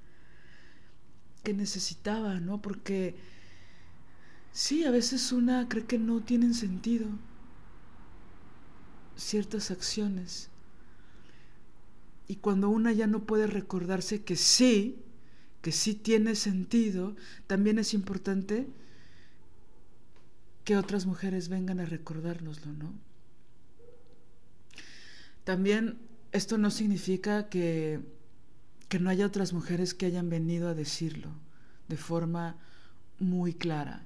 A: que necesitaba, ¿no? Porque sí, a veces una cree que no tienen sentido ciertas acciones. Y cuando una ya no puede recordarse que sí, que sí tiene sentido, también es importante que otras mujeres vengan a recordárnoslo, ¿no? También esto no significa que, que no haya otras mujeres que hayan venido a decirlo de forma muy clara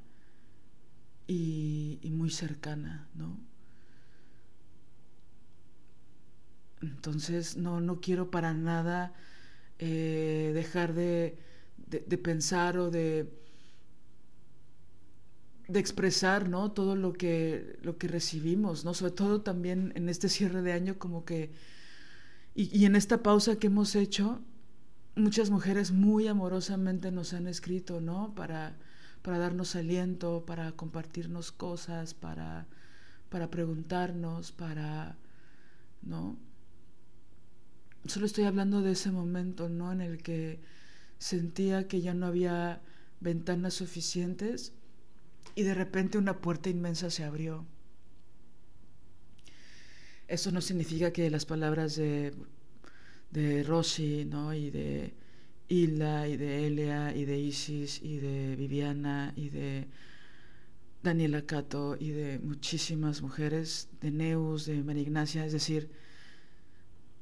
A: y, muy cercana, ¿no? Entonces, no, no quiero para nada eh, dejar de, pensar o de, de expresar ¿no? todo lo que, lo que recibimos, ¿no? sobre todo también en este cierre de año como que, y, y en esta pausa que hemos hecho, muchas mujeres muy amorosamente nos han escrito, ¿no? Para, para darnos aliento, para compartirnos cosas, para, para preguntarnos, para, ¿no? solo estoy hablando de ese momento, ¿no? En el que sentía que ya no había ventanas suficientes y de repente una puerta inmensa se abrió. Eso no significa que las palabras de, de Rosy, ¿no? Y de Hilda, y de Elia, y de Isis, y de Viviana, y de Daniela Cato, y de muchísimas mujeres, de Neus, de María Ignacia, es decir,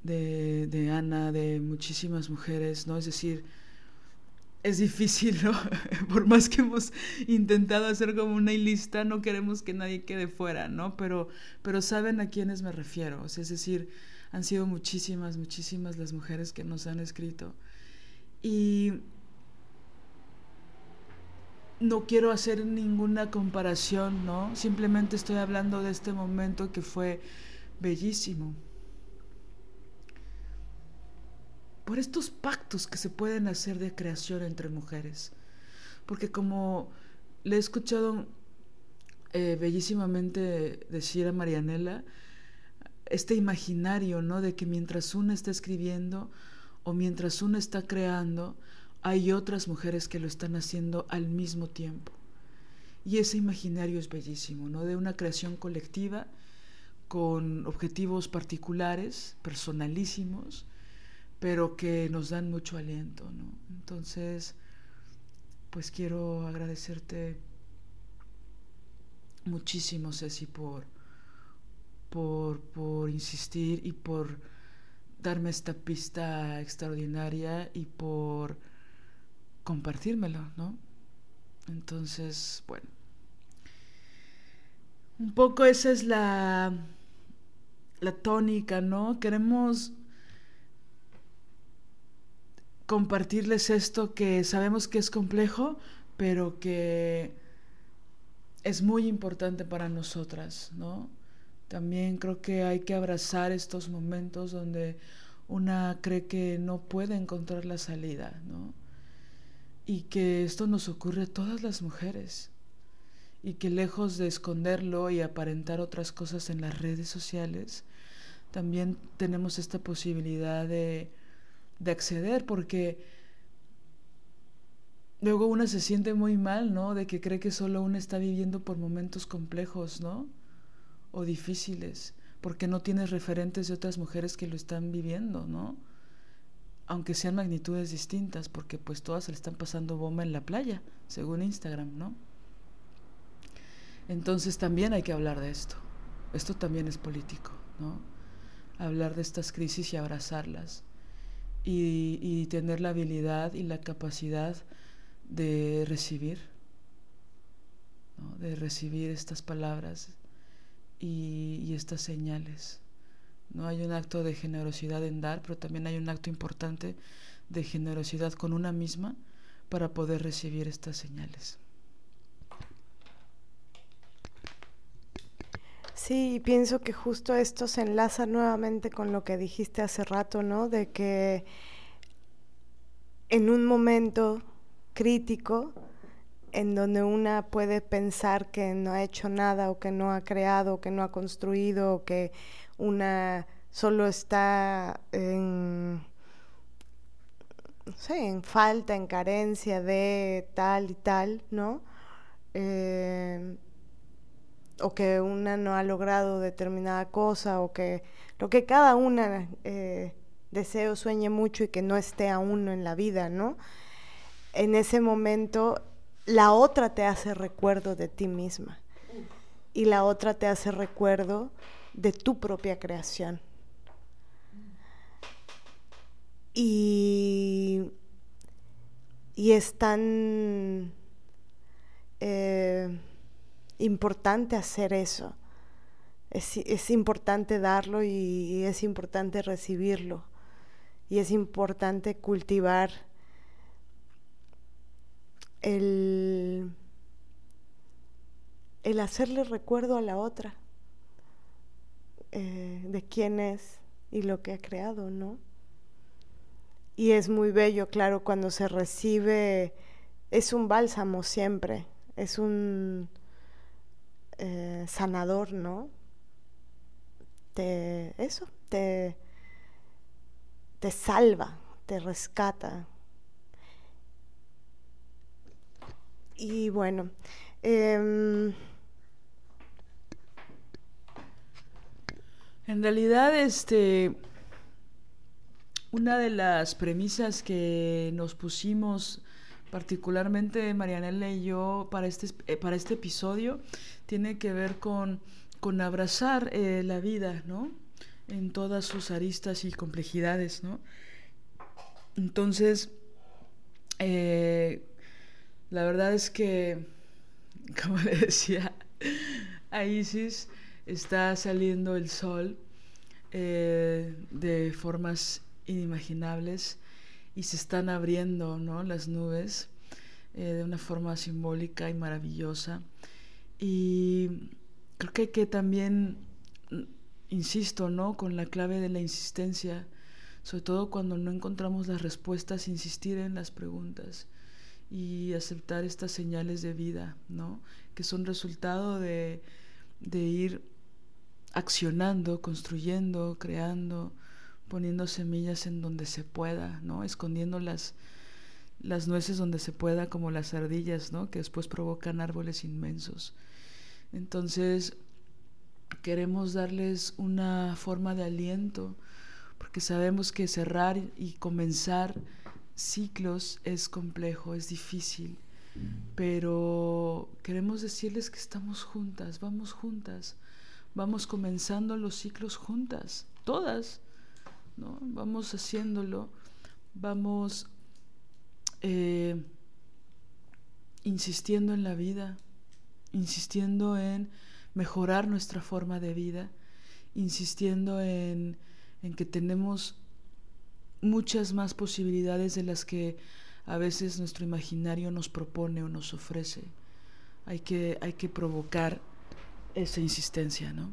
A: de, de Ana, de muchísimas mujeres, ¿no? Es decir, es difícil, ¿no? Por más que hemos intentado hacer como una lista, no queremos que nadie quede fuera, ¿no? Pero, pero saben a quiénes me refiero. es decir, han sido muchísimas, muchísimas las mujeres que nos han escrito. Y no quiero hacer ninguna comparación, ¿no? Simplemente estoy hablando de este momento que fue bellísimo. por estos pactos que se pueden hacer de creación entre mujeres. Porque como le he escuchado eh, bellísimamente decir a Marianela, este imaginario, ¿no? De que mientras una está escribiendo o mientras una está creando, hay otras mujeres que lo están haciendo al mismo tiempo. Y ese imaginario es bellísimo, ¿no? De una creación colectiva con objetivos particulares, personalísimos, pero que nos dan mucho aliento, ¿no? Entonces, pues quiero agradecerte muchísimo, Ceci, por, por, por insistir y por darme esta pista extraordinaria y por compartírmelo, ¿no? Entonces, bueno. Un poco esa es la, la tónica, ¿no? Queremos compartirles esto que sabemos que es complejo, pero que es muy importante para nosotras, ¿no? También creo que hay que abrazar estos momentos donde una cree que no puede encontrar la salida, ¿no? Y que esto nos ocurre a todas las mujeres. Y que lejos de esconderlo y aparentar otras cosas en las redes sociales, también tenemos esta posibilidad de de acceder, porque luego una se siente muy mal, ¿no? De que cree que solo una está viviendo por momentos complejos, ¿no? O difíciles, porque no tienes referentes de otras mujeres que lo están viviendo, ¿no? Aunque sean magnitudes distintas, porque pues todas se le están pasando bomba en la playa, según Instagram, ¿no? Entonces también hay que hablar de esto. Esto también es político, ¿no? Hablar de estas crisis y abrazarlas y, tener la habilidad y la capacidad de recibir, de recibir estas palabras y, estas señales. ¿no? Hay un acto de generosidad en dar, pero también hay un acto importante de generosidad con una misma para poder recibir estas señales.
B: Sí, pienso que justo esto se enlaza nuevamente con lo que dijiste hace rato, ¿no? De que en un momento crítico en donde una puede pensar que no ha hecho nada o que no ha creado, o que no ha construido, o que una solo está en, en falta, en carencia de tal y tal, ¿no? Eh, o que una no ha logrado determinada cosa o que lo que cada una eh, desee o sueñe mucho y que no esté aún en la vida, ¿no? En ese momento la otra te hace recuerdo de ti misma y la otra te hace recuerdo de tu propia creación. Y, y es tan... Eh, importante hacer eso. Es, importante darlo y, es importante recibirlo. Y es importante cultivar el, el hacerle recuerdo a la otra eh, de quién es y lo que ha creado, ¿no? Y es muy bello, claro, cuando se recibe, es un bálsamo siempre, es un eh, sanador, ¿no? Te, eso, te, te salva, te rescata. Y bueno, em,
A: en realidad, este, una de las premisas que nos pusimos particularmente Marianela y yo para este, eh, para este episodio tiene que ver con, con abrazar eh, la vida, ¿no? en todas sus aristas y complejidades, ¿no? Entonces, eh, la verdad es que, como le decía a Isis, está saliendo el sol eh, de formas inimaginables y se están abriendo ¿no? las nubes eh, de una forma simbólica y maravillosa. Y creo que que también, insisto, ¿no? con la clave de la insistencia, sobre todo cuando no encontramos las respuestas, insistir en las preguntas y aceptar estas señales de vida, ¿no? que son resultado de, de ir accionando, construyendo, creando, poniendo semillas en donde se pueda, ¿no? Escondiendo las, las nueces donde se pueda, como las ardillas, ¿no? Que después provocan árboles inmensos. Entonces, queremos darles una forma de aliento, porque sabemos que cerrar y comenzar ciclos es complejo, es difícil, pero queremos decirles que estamos juntas, vamos juntas, vamos comenzando los ciclos juntas, todas, ¿no? Vamos haciéndolo, vamos eh, insistiendo en la vida, insistiendo en mejorar nuestra forma de vida, insistiendo en, en que tenemos muchas más posibilidades de las que a veces nuestro imaginario nos propone o nos ofrece. Hay que, hay que provocar esa insistencia, ¿no?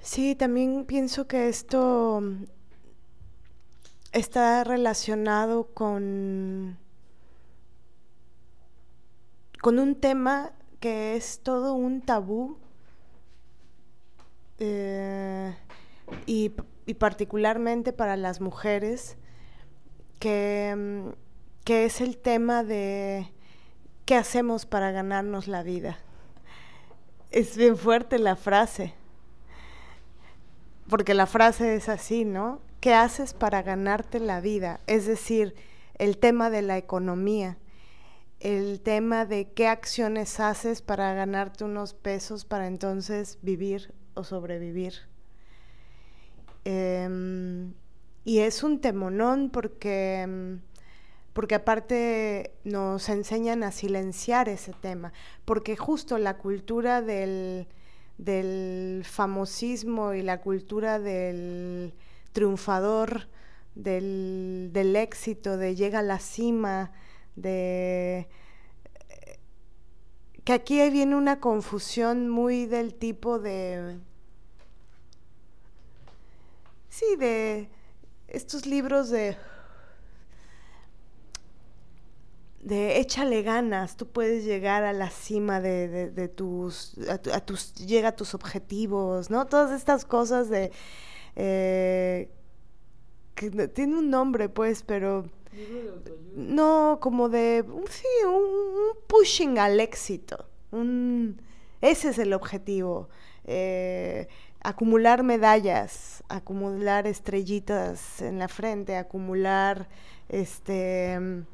B: Sí, también pienso que esto está relacionado con, con un tema que es todo un tabú eh, y, particularmente para las mujeres, que, que es el tema de ¿qué hacemos para ganarnos la vida? Es bien fuerte la frase, porque la frase es así, ¿no? ¿Qué haces para ganarte la vida? Es decir, el tema de la economía, el tema de qué acciones haces para ganarte unos pesos para entonces vivir o sobrevivir. Em, y es un temonón porque em, porque aparte nos enseñan a silenciar ese tema, porque justo la cultura del, famosismo y la cultura del triunfador, del, del éxito, de llega a la cima, de que aquí viene una confusión muy del tipo de sí de estos libros de de échale ganas, tú puedes llegar a la cima de, de, tus, a, tus, llega a tus objetivos, ¿no? Todas estas cosas de, eh, que tiene un nombre, pues, pero... No, como de, sí, un, pushing al éxito, un, ese es el objetivo, eh, acumular medallas, acumular estrellitas en la frente, acumular, este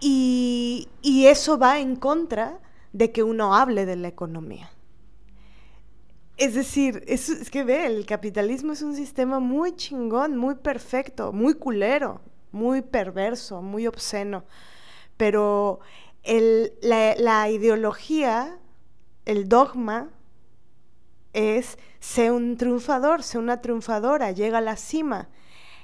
B: y, eso va en contra de que uno hable de la economía. Es decir, es, que ve, el capitalismo es un sistema muy chingón, muy perfecto, muy culero, muy perverso, muy obsceno. Pero la, la, ideología, el dogma, es ser un triunfador, ser una triunfadora, llega a la cima.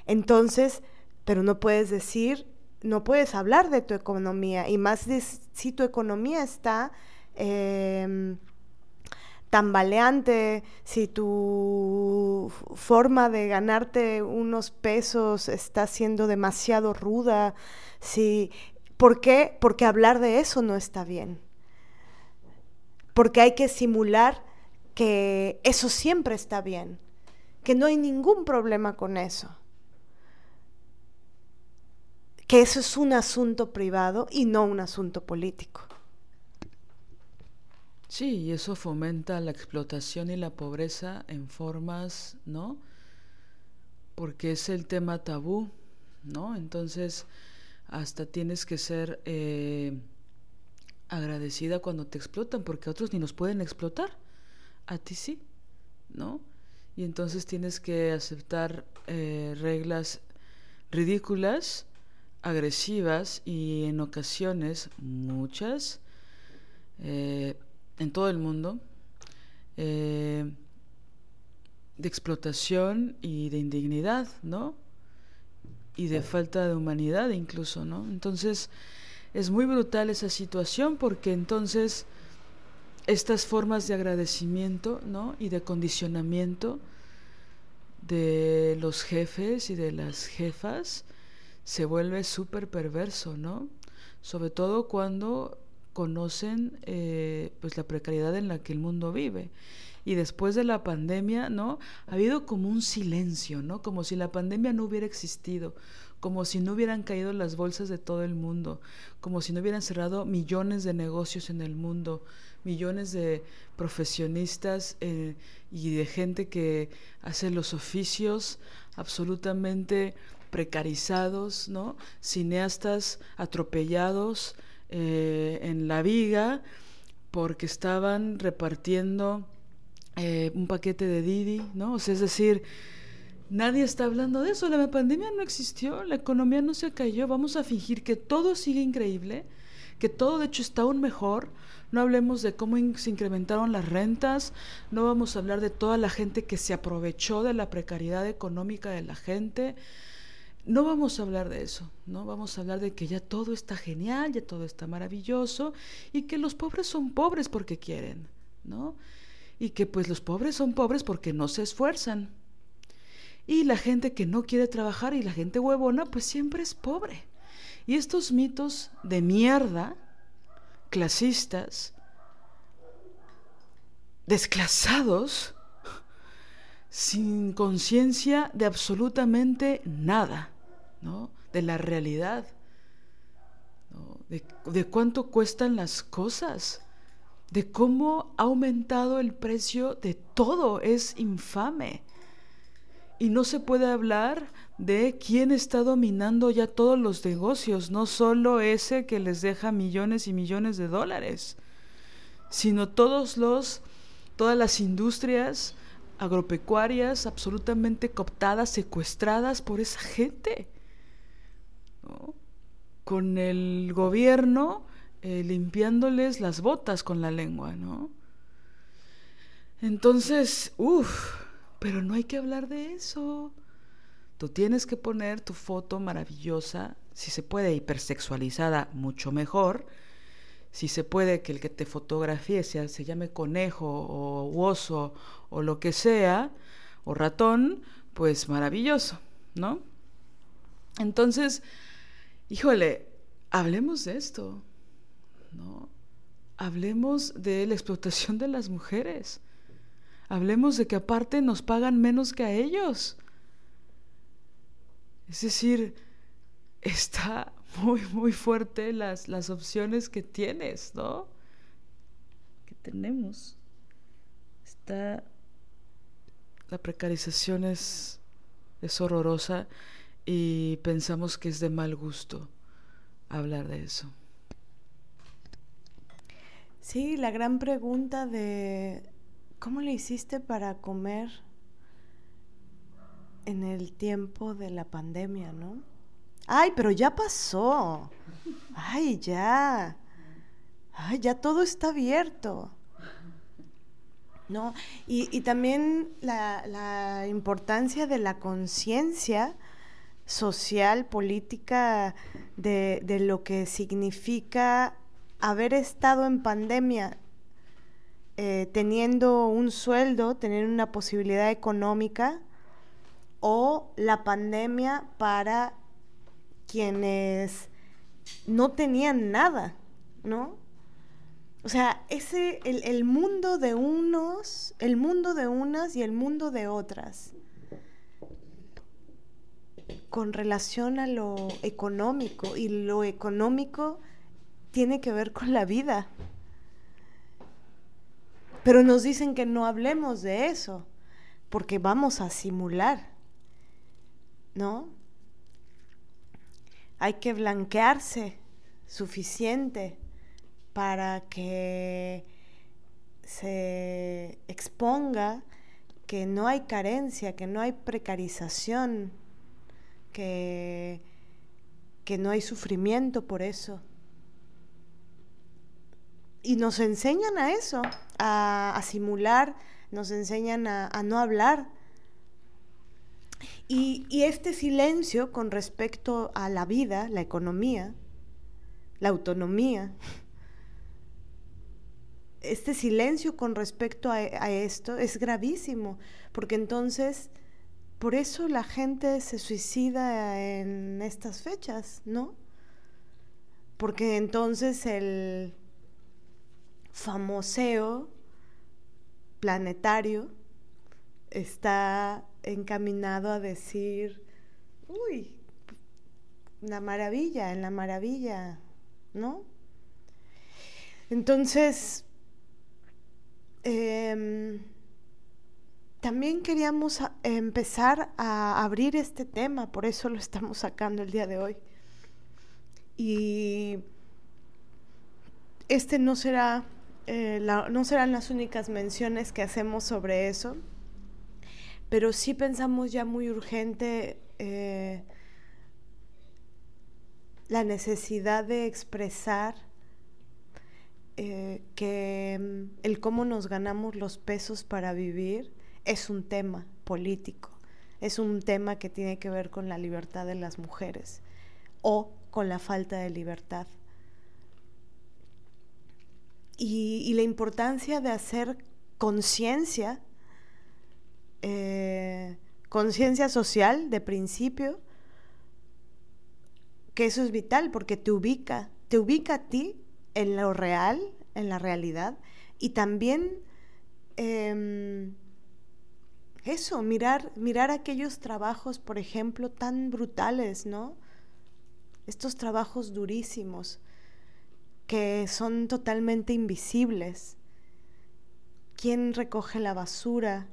B: Entonces, pero no puedes decir no puedes hablar de tu economía y más si tu economía está em, tambaleante, si tu forma de ganarte unos pesos está siendo demasiado ruda, si ¿por qué? Porque hablar de eso no está bien. Porque hay que simular que eso siempre está bien, que no hay ningún problema con eso que eso es un asunto privado y no un asunto político.
A: Sí, y eso fomenta la explotación y la pobreza en formas, ¿no? Porque es el tema tabú, ¿no? Entonces, hasta tienes que ser, eh, agradecida cuando te explotan, porque otros ni nos pueden explotar, a ti sí, ¿no? Y entonces tienes que aceptar eh, reglas ridículas, agresivas y en ocasiones, muchas, eh, en todo el mundo, eh, de explotación y de indignidad, ¿no? Y de falta de humanidad incluso, ¿no? Entonces, es muy brutal esa situación porque entonces estas formas de agradecimiento, ¿no? Y de condicionamiento de los jefes y de las jefas se vuelve súper perverso, ¿no? Sobre todo cuando conocen eh, pues la precariedad en la que el mundo vive y después de la pandemia, ¿no? Ha habido como un silencio, ¿no? Como si la pandemia no hubiera existido, como si no hubieran caído las bolsas de todo el mundo, como si no hubieran cerrado millones de negocios en el mundo, millones de profesionistas eh, y de gente que hace los oficios absolutamente precarizados, ¿no? Cineastas atropellados eh, en la viga porque estaban repartiendo eh, un paquete de Didi, ¿no? O sea, es decir, nadie está hablando de eso. La pandemia no existió, la economía no se cayó. Vamos a fingir que todo sigue increíble, que todo de hecho está aún mejor. No hablemos de cómo se incrementaron las rentas, no vamos a hablar de toda la gente que se aprovechó de la precariedad económica de la gente. No vamos a hablar de eso, ¿no? Vamos a hablar de que ya todo está genial, ya todo está maravilloso y que los pobres son pobres porque quieren, ¿no? y que pues los pobres son pobres porque no se esfuerzan. Y la gente que no quiere trabajar y la gente huevona pues siempre es pobre. Y estos mitos de mierda, clasistas, desclasados, sin conciencia de absolutamente nada, ¿no? de la realidad, de, de cuánto cuestan las cosas, de cómo ha aumentado el precio de todo. Es infame. Y no se puede hablar de quién está dominando ya todos los negocios, no solo ese que les deja millones y millones de dólares, sino todos los, todas las industrias agropecuarias absolutamente cooptadas, secuestradas por esa gente. Con el gobierno eh, limpiándoles las botas con la lengua, ¿no? Entonces, uff, pero no hay que hablar de eso. Tú tienes que poner tu foto maravillosa, si se puede hipersexualizada, mucho mejor. Si se puede que el que te fotografíe sea, se llame conejo o oso o lo que sea, o ratón, pues maravilloso, ¿no? Entonces, híjole, hablemos de esto. ¿no? Hablemos de la explotación de las mujeres. Hablemos de que aparte nos pagan menos que a ellos. Es decir, está muy, muy fuerte las, las opciones que tienes, ¿no? Que tenemos. Está. La precarización es, es horrorosa y pensamos que es de mal gusto hablar de eso.
B: Sí, la gran pregunta de cómo le hiciste para comer en el tiempo de la pandemia, ¿no? Ay, pero ya pasó. Ay, ya. Ay, ya todo está abierto. ¿No? Y, también la, la, importancia de la conciencia social, política, de, de lo que significa haber estado en pandemia eh, teniendo un sueldo, tener una posibilidad económica, o la pandemia para quienes no tenían nada, ¿no? O sea, ese, el, el, mundo de unos, el mundo de unas y el mundo de otras, con relación a lo económico, y lo económico tiene que ver con la vida. Pero nos dicen que no hablemos de eso, porque vamos a simular, ¿no? Hay que blanquearse suficiente para que se exponga que no hay carencia, que no hay precarización, que, que no hay sufrimiento por eso. Y nos enseñan a eso, a, simular, nos enseñan a, no hablar. Y, este silencio con respecto a la vida, la economía, la autonomía, este silencio con respecto a, esto es gravísimo, porque entonces, por eso la gente se suicida en estas fechas, ¿no? Porque entonces el famoseo planetario está encaminado a decir, uy, la maravilla, en la maravilla, ¿no? Entonces, Em, también queríamos empezar a abrir este tema, por eso lo estamos sacando el día de hoy. Y este no será, eh, no serán las únicas menciones que hacemos sobre eso, pero sí pensamos ya muy urgente eh, la necesidad de expresar eh, que mm, el cómo nos ganamos los pesos para vivir es un tema político, es un tema que tiene que ver con la libertad de las mujeres o con la falta de libertad. Y, la importancia de hacer conciencia, eh, conciencia social de principio, que eso es vital porque te ubica, te ubica a ti en lo real, en la realidad, y también em, eso, mirar, mirar aquellos trabajos, por ejemplo, tan brutales, ¿no? Estos trabajos durísimos que son totalmente invisibles. ¿Quién recoge la basura?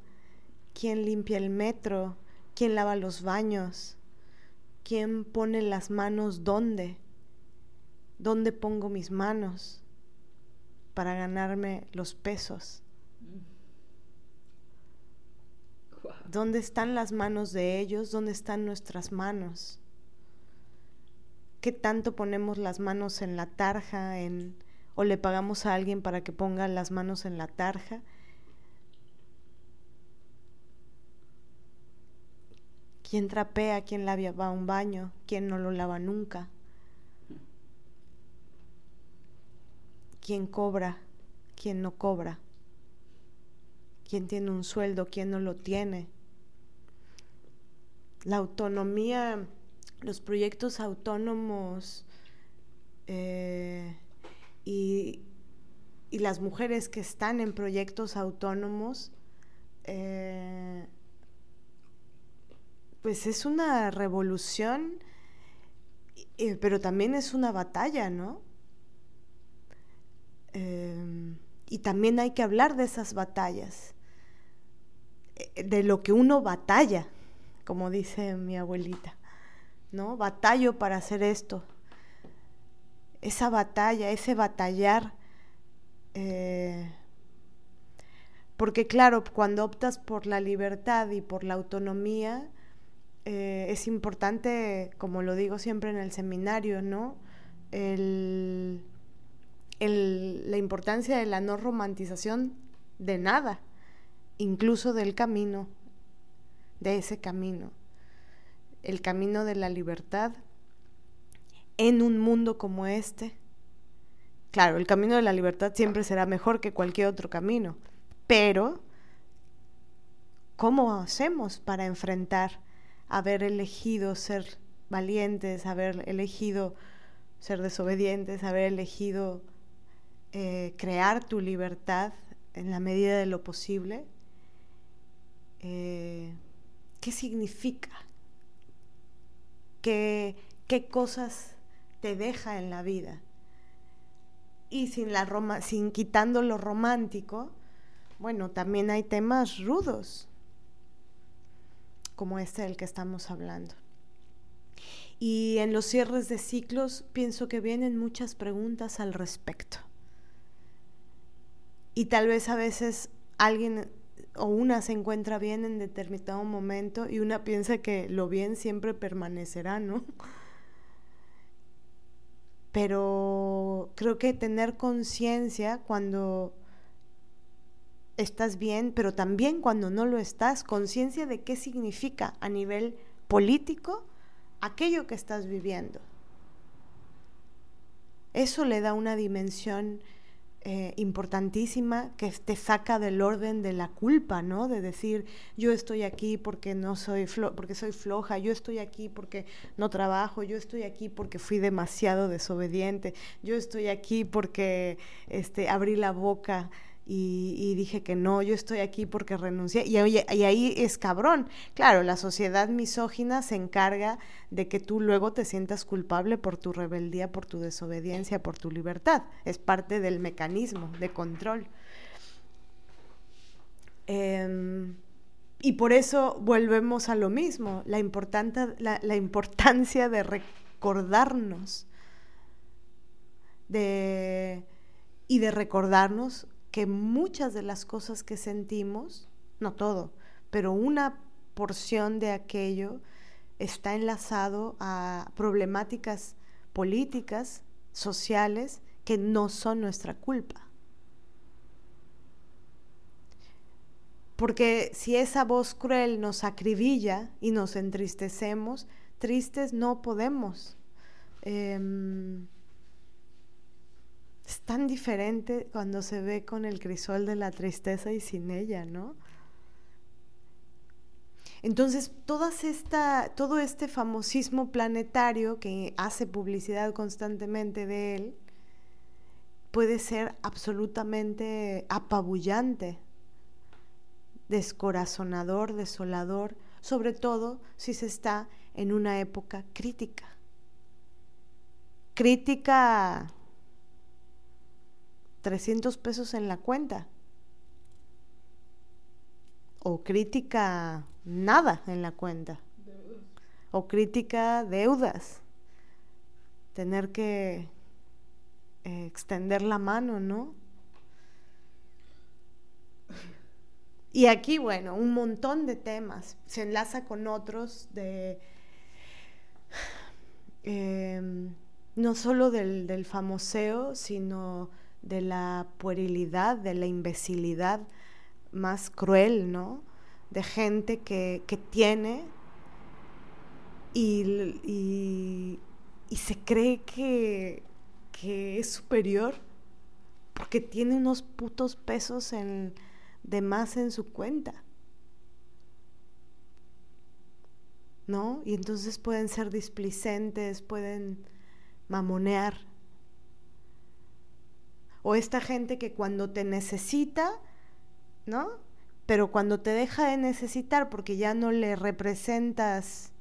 B: ¿Quién limpia el metro? ¿Quién lava los baños? ¿Quién pone las manos dónde? ¿Dónde pongo mis manos para ganarme los pesos? ¿Dónde están las manos de ellos? ¿Dónde están nuestras manos? ¿Qué tanto ponemos las manos en la tarja en, o le pagamos a alguien para que ponga las manos en la tarja? ¿Quién trapea? ¿Quién lava un baño? ¿Quién no lo lava nunca? quién cobra, quién no cobra, quién tiene un sueldo, quién no lo tiene. La autonomía, los proyectos autónomos eh, y, las mujeres que están en proyectos autónomos, eh, pues es una revolución, pero también es una batalla, ¿no? Em, y también hay que hablar de esas batallas, eh, de lo que uno batalla, como dice mi abuelita, ¿no? Batallo para hacer esto. Esa batalla, ese batallar. Eh, porque claro, cuando optas por la libertad y por la autonomía, eh, es importante, como lo digo siempre en el seminario, ¿no? El la importancia de la no romantización de nada, incluso del camino, de ese camino, el camino de la libertad en un mundo como este. Claro, el camino de la libertad siempre será mejor que cualquier otro camino, pero ¿cómo hacemos para enfrentar haber elegido ser valientes, haber elegido ser desobedientes, haber elegido eh, crear tu libertad en la medida de lo posible, eh, ¿qué significa? ¿Qué, ¿Qué, cosas te deja en la vida? Y sin, la roma, sin quitando lo romántico, bueno, también hay temas rudos, como este del que estamos hablando. Y en los cierres de ciclos pienso que vienen muchas preguntas al respecto y tal vez a veces alguien o una se encuentra bien en determinado momento y una piensa que lo bien siempre permanecerá, ¿no? Pero creo que tener conciencia cuando estás bien, pero también cuando no lo estás, conciencia de qué significa a nivel político aquello que estás viviendo. Eso le da una dimensión eh, importantísima que te saca del orden de la culpa, ¿no? De decir, yo estoy aquí porque no soy porque soy floja, yo estoy aquí porque no trabajo, yo estoy aquí porque fui demasiado desobediente, yo estoy aquí porque este, abrí la boca y, dije que no, yo estoy aquí porque renuncié. Y, ahí es cabrón. Claro, la sociedad misógina se encarga de que tú luego te sientas culpable por tu rebeldía, por tu desobediencia, por tu libertad. Es parte del mecanismo de control. Em, y por eso volvemos a lo mismo, la, la, la importancia de recordarnos de, y de recordarnos que muchas de las cosas que sentimos, no todo, pero una porción de aquello está enlazado a problemáticas políticas, sociales, que no son nuestra culpa. Porque si esa voz cruel nos acribilla y nos entristecemos, tristes no podemos. Em, es tan diferente cuando se ve con el crisol de la tristeza y sin ella, ¿no? Entonces, todas esta, todo este famosismo planetario que hace publicidad constantemente de él puede ser absolutamente apabullante, descorazonador, desolador, sobre todo si se está en una época crítica. Crítica 300 pesos en la cuenta. O crítica nada en la cuenta. O crítica deudas. Tener que eh, extender la mano, ¿no? Y aquí, bueno, un montón de temas. Se enlaza con otros de... Em, no solo del, del famoseo, sino de la puerilidad, de la imbecilidad más cruel, ¿no? De gente que, tiene y, se cree que, que, es superior porque tiene unos putos pesos de más en su cuenta. ¿No? Y entonces pueden ser displicentes, pueden mamonear o esta gente que cuando te necesita, ¿no? Pero cuando te deja de necesitar porque ya no le representas,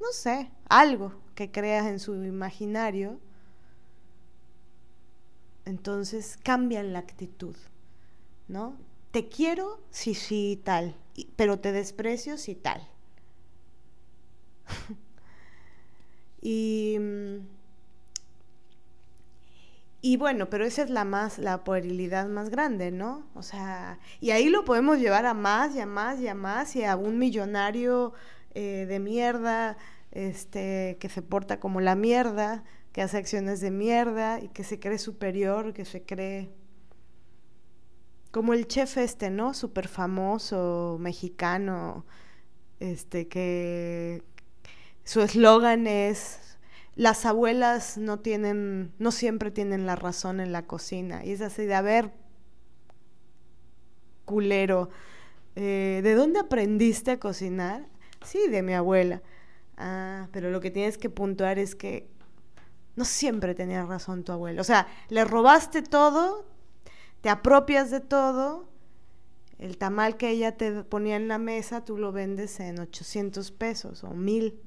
B: no sé, algo que creas en su imaginario, entonces cambian la actitud, ¿no? Te quiero si sí, tal, pero te desprecio si tal. y mm, y bueno, pero esa es la más, la puerilidad más grande, ¿no? O sea, y ahí lo podemos llevar a más y a más y a más y a un millonario eh, de mierda, este, que se porta como la mierda, que hace acciones de mierda y que se cree superior, que se cree como el chef este, ¿no? Súper famoso, mexicano, este, que su eslogan es las abuelas no tienen, no siempre tienen la razón en la cocina. Y es así de, a ver, culero, eh, ¿de dónde aprendiste a cocinar? Sí, de mi abuela. Ah, pero lo que tienes que puntuar es que no siempre tenía razón tu abuela. O sea, le robaste todo, te apropias de todo, el tamal que ella te ponía en la mesa, tú lo vendes en 800 pesos o 1000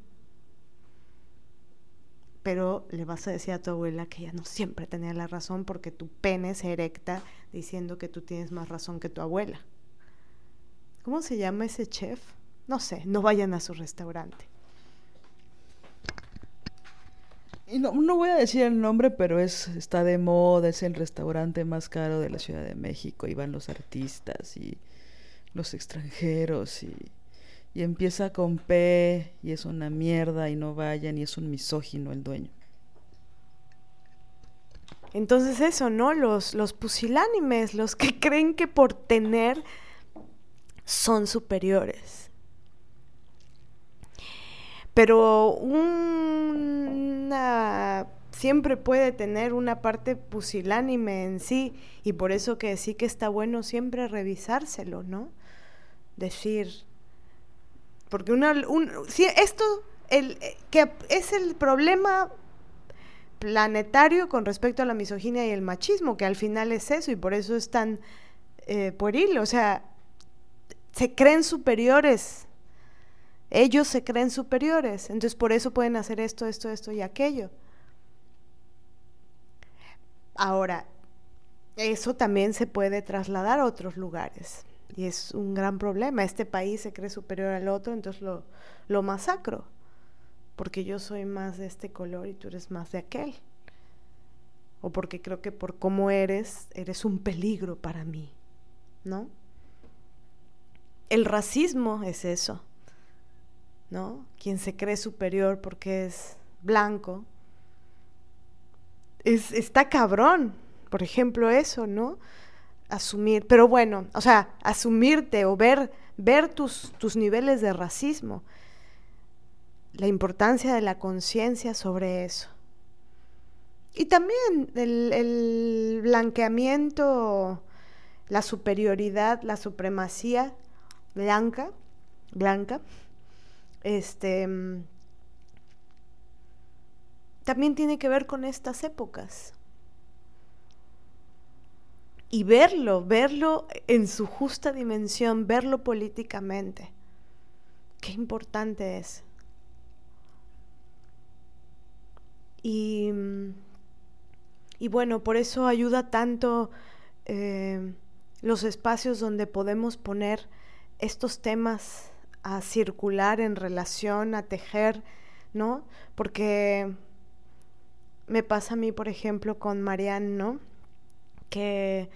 B: pero le vas a decir a tu abuela que ella no siempre tenía la razón porque tu pene se erecta diciendo que tú tienes más razón que tu abuela. ¿Cómo se llama ese chef? No sé, no vayan a su restaurante.
A: Y no, no voy a decir el nombre, pero es está de moda, es el restaurante más caro de la Ciudad de México, y van los artistas y los extranjeros y, y empieza con P y es una mierda y no vayan y es un misógino el dueño.
B: Entonces eso, ¿no? Los, los pusilánimes, los que creen que por tener son superiores. Pero una siempre puede tener una parte pusilánime en sí y por eso que sí que está bueno siempre revisárselo, ¿no? Decir, porque un, si esto el, que es el problema planetario con respecto a la misoginia y el machismo, que al final es eso y por eso es tan eh, pueril, o sea, se creen superiores, ellos se creen superiores, entonces por eso pueden hacer esto, esto, esto y aquello. Ahora, eso también se puede trasladar a otros lugares y es un gran problema. Este país se cree superior al otro, entonces lo, lo masacro porque yo soy más de este color y tú eres más de aquel. O porque creo que por cómo eres, eres un peligro para mí, ¿no? El racismo es eso, ¿no? Quien se cree superior porque es blanco, es, está cabrón, por ejemplo, eso, ¿no? Asumir, pero bueno, o sea, asumirte o ver, ver tus, tus niveles de racismo la importancia de la conciencia sobre eso. Y también el, blanqueamiento, la superioridad, la supremacía blanca, blanca, este, también tiene que ver con estas épocas. Y verlo, verlo en su justa dimensión, verlo políticamente. Qué importante es. Y, y bueno, por eso ayuda tanto eh, los espacios donde podemos poner estos temas a circular en relación, a tejer, ¿no? Porque me pasa a mí, por ejemplo, con Marianne, ¿no? Que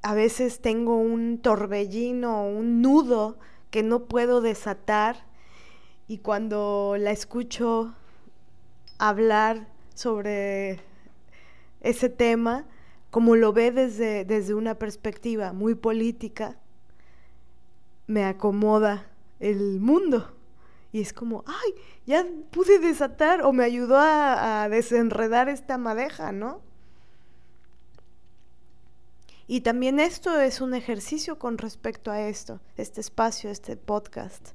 B: a veces tengo un torbellino, un nudo que no puedo desatar y cuando la escucho hablar sobre ese tema como lo ve desde, desde una perspectiva muy política, me acomoda el mundo. Y es como, ay, ya pude desatar o me ayudó a, a desenredar esta madeja, ¿no? Y también esto es un ejercicio con respecto a esto, este espacio, este podcast,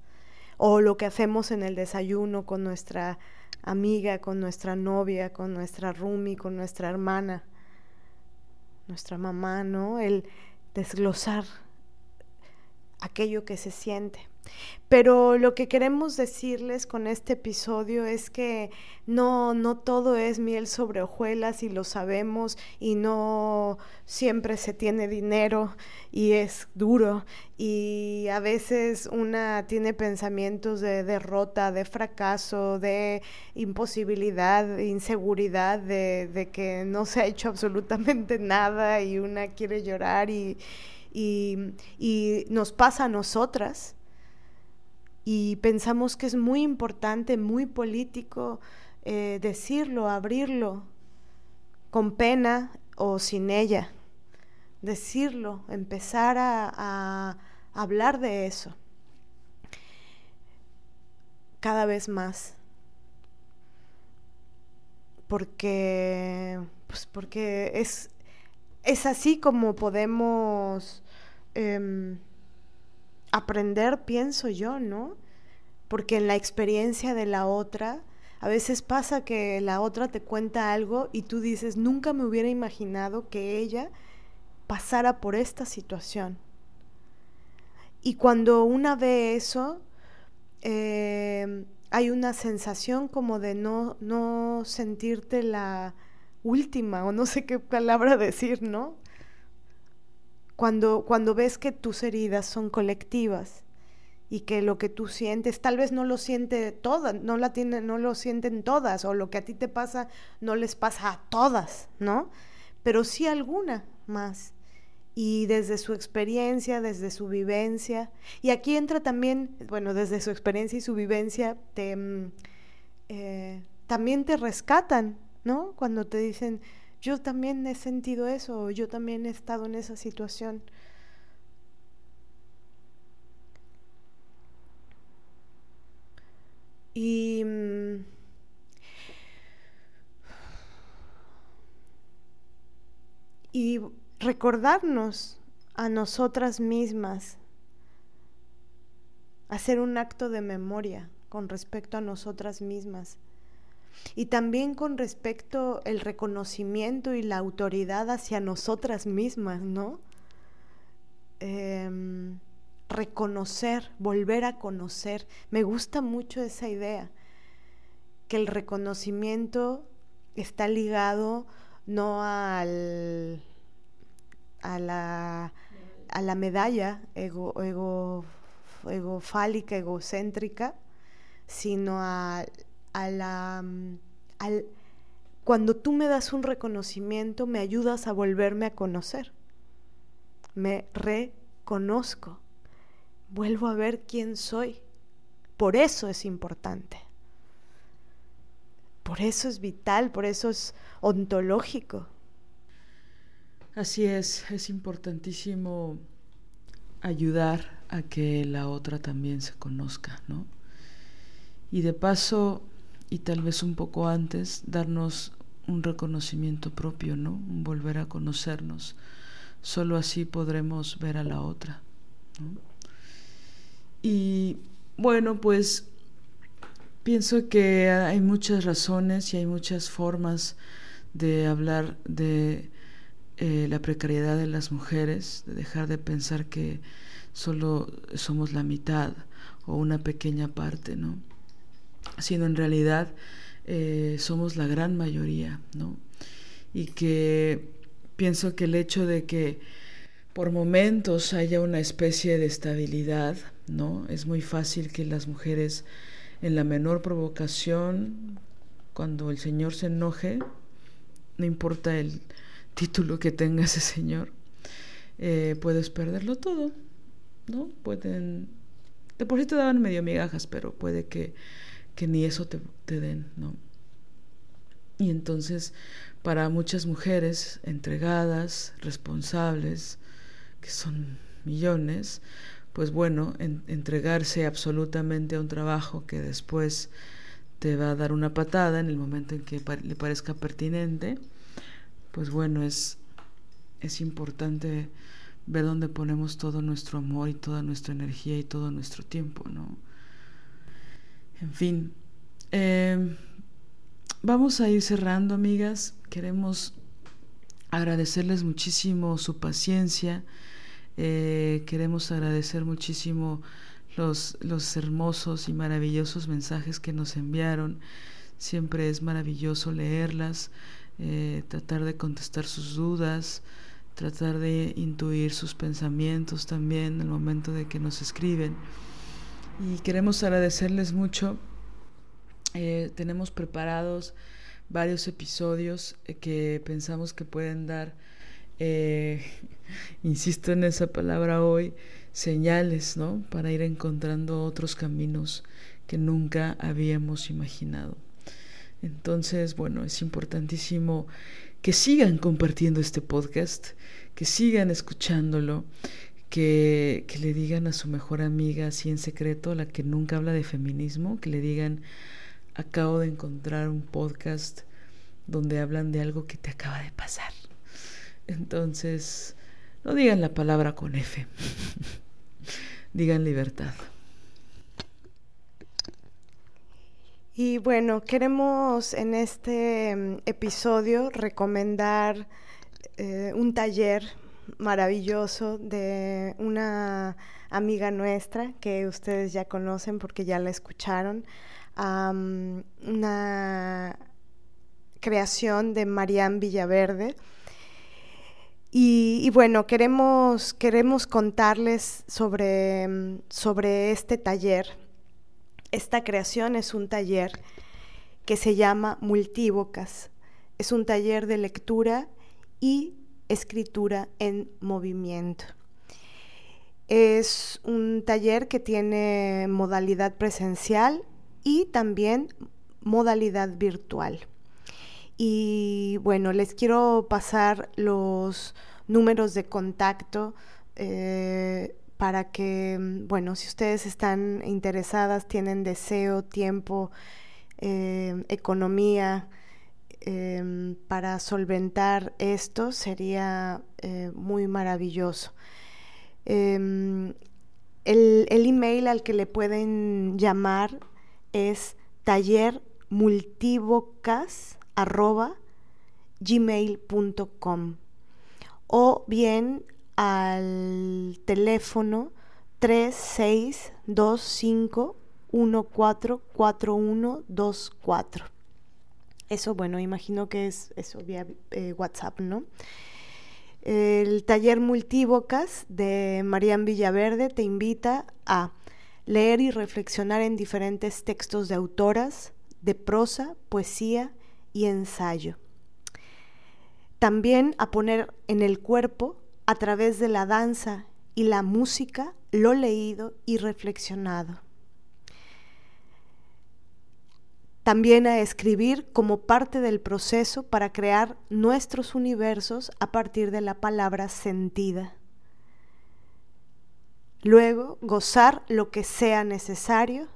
B: o lo que hacemos en el desayuno con nuestra amiga, con nuestra novia, con nuestra roomie, con nuestra hermana, nuestra mamá, ¿no? El desglosar aquello que se siente. Pero lo que queremos decirles con este episodio es que no, no todo es miel sobre hojuelas y lo sabemos y no siempre se tiene dinero y es duro. Y a veces una tiene pensamientos de derrota, de fracaso, de imposibilidad, de inseguridad, de, que no se ha hecho absolutamente nada y una quiere llorar y, y nos pasa a nosotras y pensamos que es muy importante, muy político eh, decirlo, abrirlo, con pena o sin ella, decirlo, empezar a, hablar de eso cada vez más. Porque, pues porque es, es así como podemos em, aprender, pienso yo, ¿no? Porque en la experiencia de la otra, a veces pasa que la otra te cuenta algo y tú dices, nunca me hubiera imaginado que ella pasara por esta situación. Y cuando una ve eso, eh, hay una sensación como de no, no sentirte la última, o no sé qué palabra decir, ¿no? Cuando, cuando ves que tus heridas son colectivas y que lo que tú sientes tal vez no lo siente todas, no la tiene, no lo sienten todas o lo que a ti te pasa no les pasa a todas, ¿no? Pero sí alguna más. Y desde su experiencia, desde su vivencia, y aquí entra también, bueno, desde su experiencia y su vivencia, te, mm, eh, también te rescatan, ¿no? Cuando te dicen, yo también he sentido eso, yo también he estado en esa situación. Y mm, y recordarnos a nosotras mismas, hacer un acto de memoria con respecto a nosotras mismas. Y también con respecto el reconocimiento y la autoridad hacia nosotras mismas, ¿no? Em, reconocer, volver a conocer. Me gusta mucho esa idea, que el reconocimiento está ligado no al, a, la, a la medalla ego, ego, egofálica, egocéntrica, sino a, a la... Al, cuando tú me das un reconocimiento, me ayudas a volverme a conocer. Me reconozco vuelvo a ver quién soy. Por eso es importante. Por eso es vital, por eso es ontológico.
A: Así es, es importantísimo ayudar a que la otra también se conozca, ¿no? Y de paso, y tal vez un poco antes, darnos un reconocimiento propio, ¿no? Volver a conocernos. Solo así podremos ver a la otra. ¿no? Y bueno, pues pienso que hay muchas razones y hay muchas formas de hablar de eh, la precariedad de las mujeres, de dejar de pensar que solo somos la mitad o una pequeña parte, ¿no? Sino en realidad eh, somos la gran mayoría, ¿no? Y que pienso que el hecho de que por momentos haya una especie de estabilidad, ¿no? Es muy fácil que las mujeres en la menor provocación, cuando el Señor se enoje, no importa el título que tenga ese Señor, eh, puedes perderlo todo, ¿no? Pueden, de por sí te daban medio migajas, pero puede que, que ni eso te, den, ¿no? Y entonces, para muchas mujeres entregadas, responsables, que son millones, pues bueno, entregarse absolutamente a un trabajo que después te va a dar una patada en el momento en que le parezca pertinente, pues bueno, es, es importante ver dónde ponemos todo nuestro amor y toda nuestra energía y todo nuestro tiempo, ¿no? En fin, em, vamos a ir cerrando, amigas. Queremos agradecerles muchísimo su paciencia eh, queremos agradecer muchísimo los, los hermosos y maravillosos mensajes que nos enviaron. Siempre es maravilloso leerlas, eh, tratar de contestar sus dudas, tratar de intuir sus pensamientos también en el momento de que nos escriben. Y queremos agradecerles mucho. Eh, tenemos preparados varios episodios que pensamos que pueden dar eh, insisto en esa palabra hoy, señales, ¿no? Para ir encontrando otros caminos que nunca habíamos imaginado. Entonces, bueno, es importantísimo que sigan compartiendo este podcast, que sigan escuchándolo, que, le digan a su mejor amiga, así en secreto, la que nunca habla de feminismo, que le digan, acabo de encontrar un podcast donde hablan de algo que te acaba de pasar. Entonces, no digan la palabra con F, digan libertad.
B: Y bueno, queremos en este mm, episodio recomendar eh, un taller maravilloso de una amiga nuestra que ustedes ya conocen porque ya la escucharon, una creación de Marianne Villaverde Y, bueno, queremos, queremos contarles sobre, sobre este taller. Esta creación es un taller que se llama Multívocas. Es un taller de lectura y escritura en movimiento. Es un taller que tiene modalidad presencial y también modalidad virtual. Y bueno, les quiero pasar los números de contacto eh, para que, bueno, si ustedes están interesadas, tienen deseo, tiempo, eh, economía em, para solventar esto, sería eh, muy maravilloso. Em, el, el, email al que le pueden llamar es tallermultivocas arroba gmail.com o bien al teléfono 3625144124. Eso, bueno, imagino que es eso vía eh, WhatsApp, ¿no? El taller Multívocas de Marian Villaverde te invita a leer y reflexionar en diferentes textos de autoras, de prosa, poesía y ensayo. También a poner en el cuerpo, a través de la danza y la música, lo leído y reflexionado. También a escribir como parte del proceso para crear nuestros universos a partir de la palabra sentida. Luego, gozar lo que sea necesario.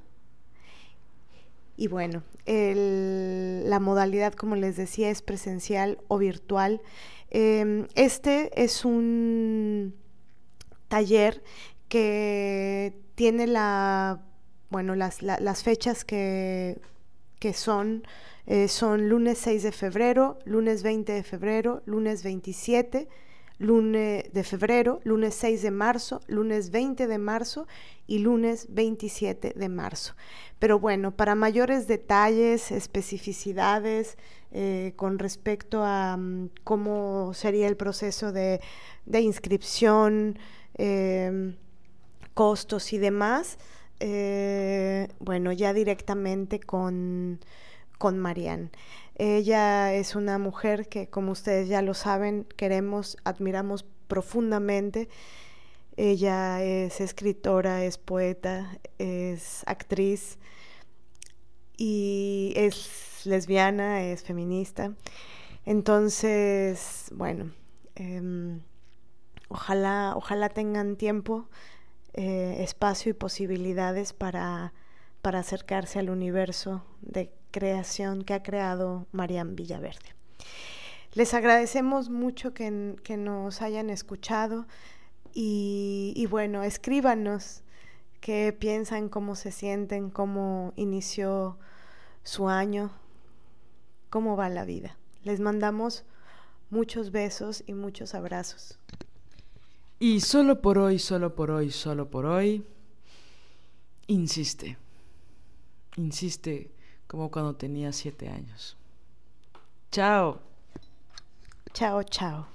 B: Y bueno, la modalidad, como les decía, es presencial o virtual. Em, este es un taller que tiene la, bueno, las, fechas que, son, eh, son lunes 6 de febrero, lunes 20 de febrero, lunes 27 lunes de febrero, lunes 6 de marzo, lunes 20 de marzo y lunes 27 de marzo. Pero bueno, para mayores detalles, especificidades eh, con respecto a mm, cómo sería el proceso de, inscripción, em, costos y demás, eh, bueno, ya directamente con, con. Ella es una mujer que, como ustedes ya lo saben, queremos, admiramos profundamente. Ella es escritora, es poeta, es actriz y es lesbiana, es feminista. Entonces, bueno, em, ojalá, ojalá tengan tiempo, eh, espacio y posibilidades para, para acercarse al universo de creación que ha creado Marian Villaverde. Les agradecemos mucho que, nos hayan escuchado y, bueno, escríbanos qué piensan, cómo se sienten, cómo inició su año, cómo va la vida. Les mandamos muchos besos y muchos abrazos.
A: Y solo por hoy, solo por hoy, solo por hoy, insiste, insiste como cuando tenía siete años. Chao.
B: Chao, chao.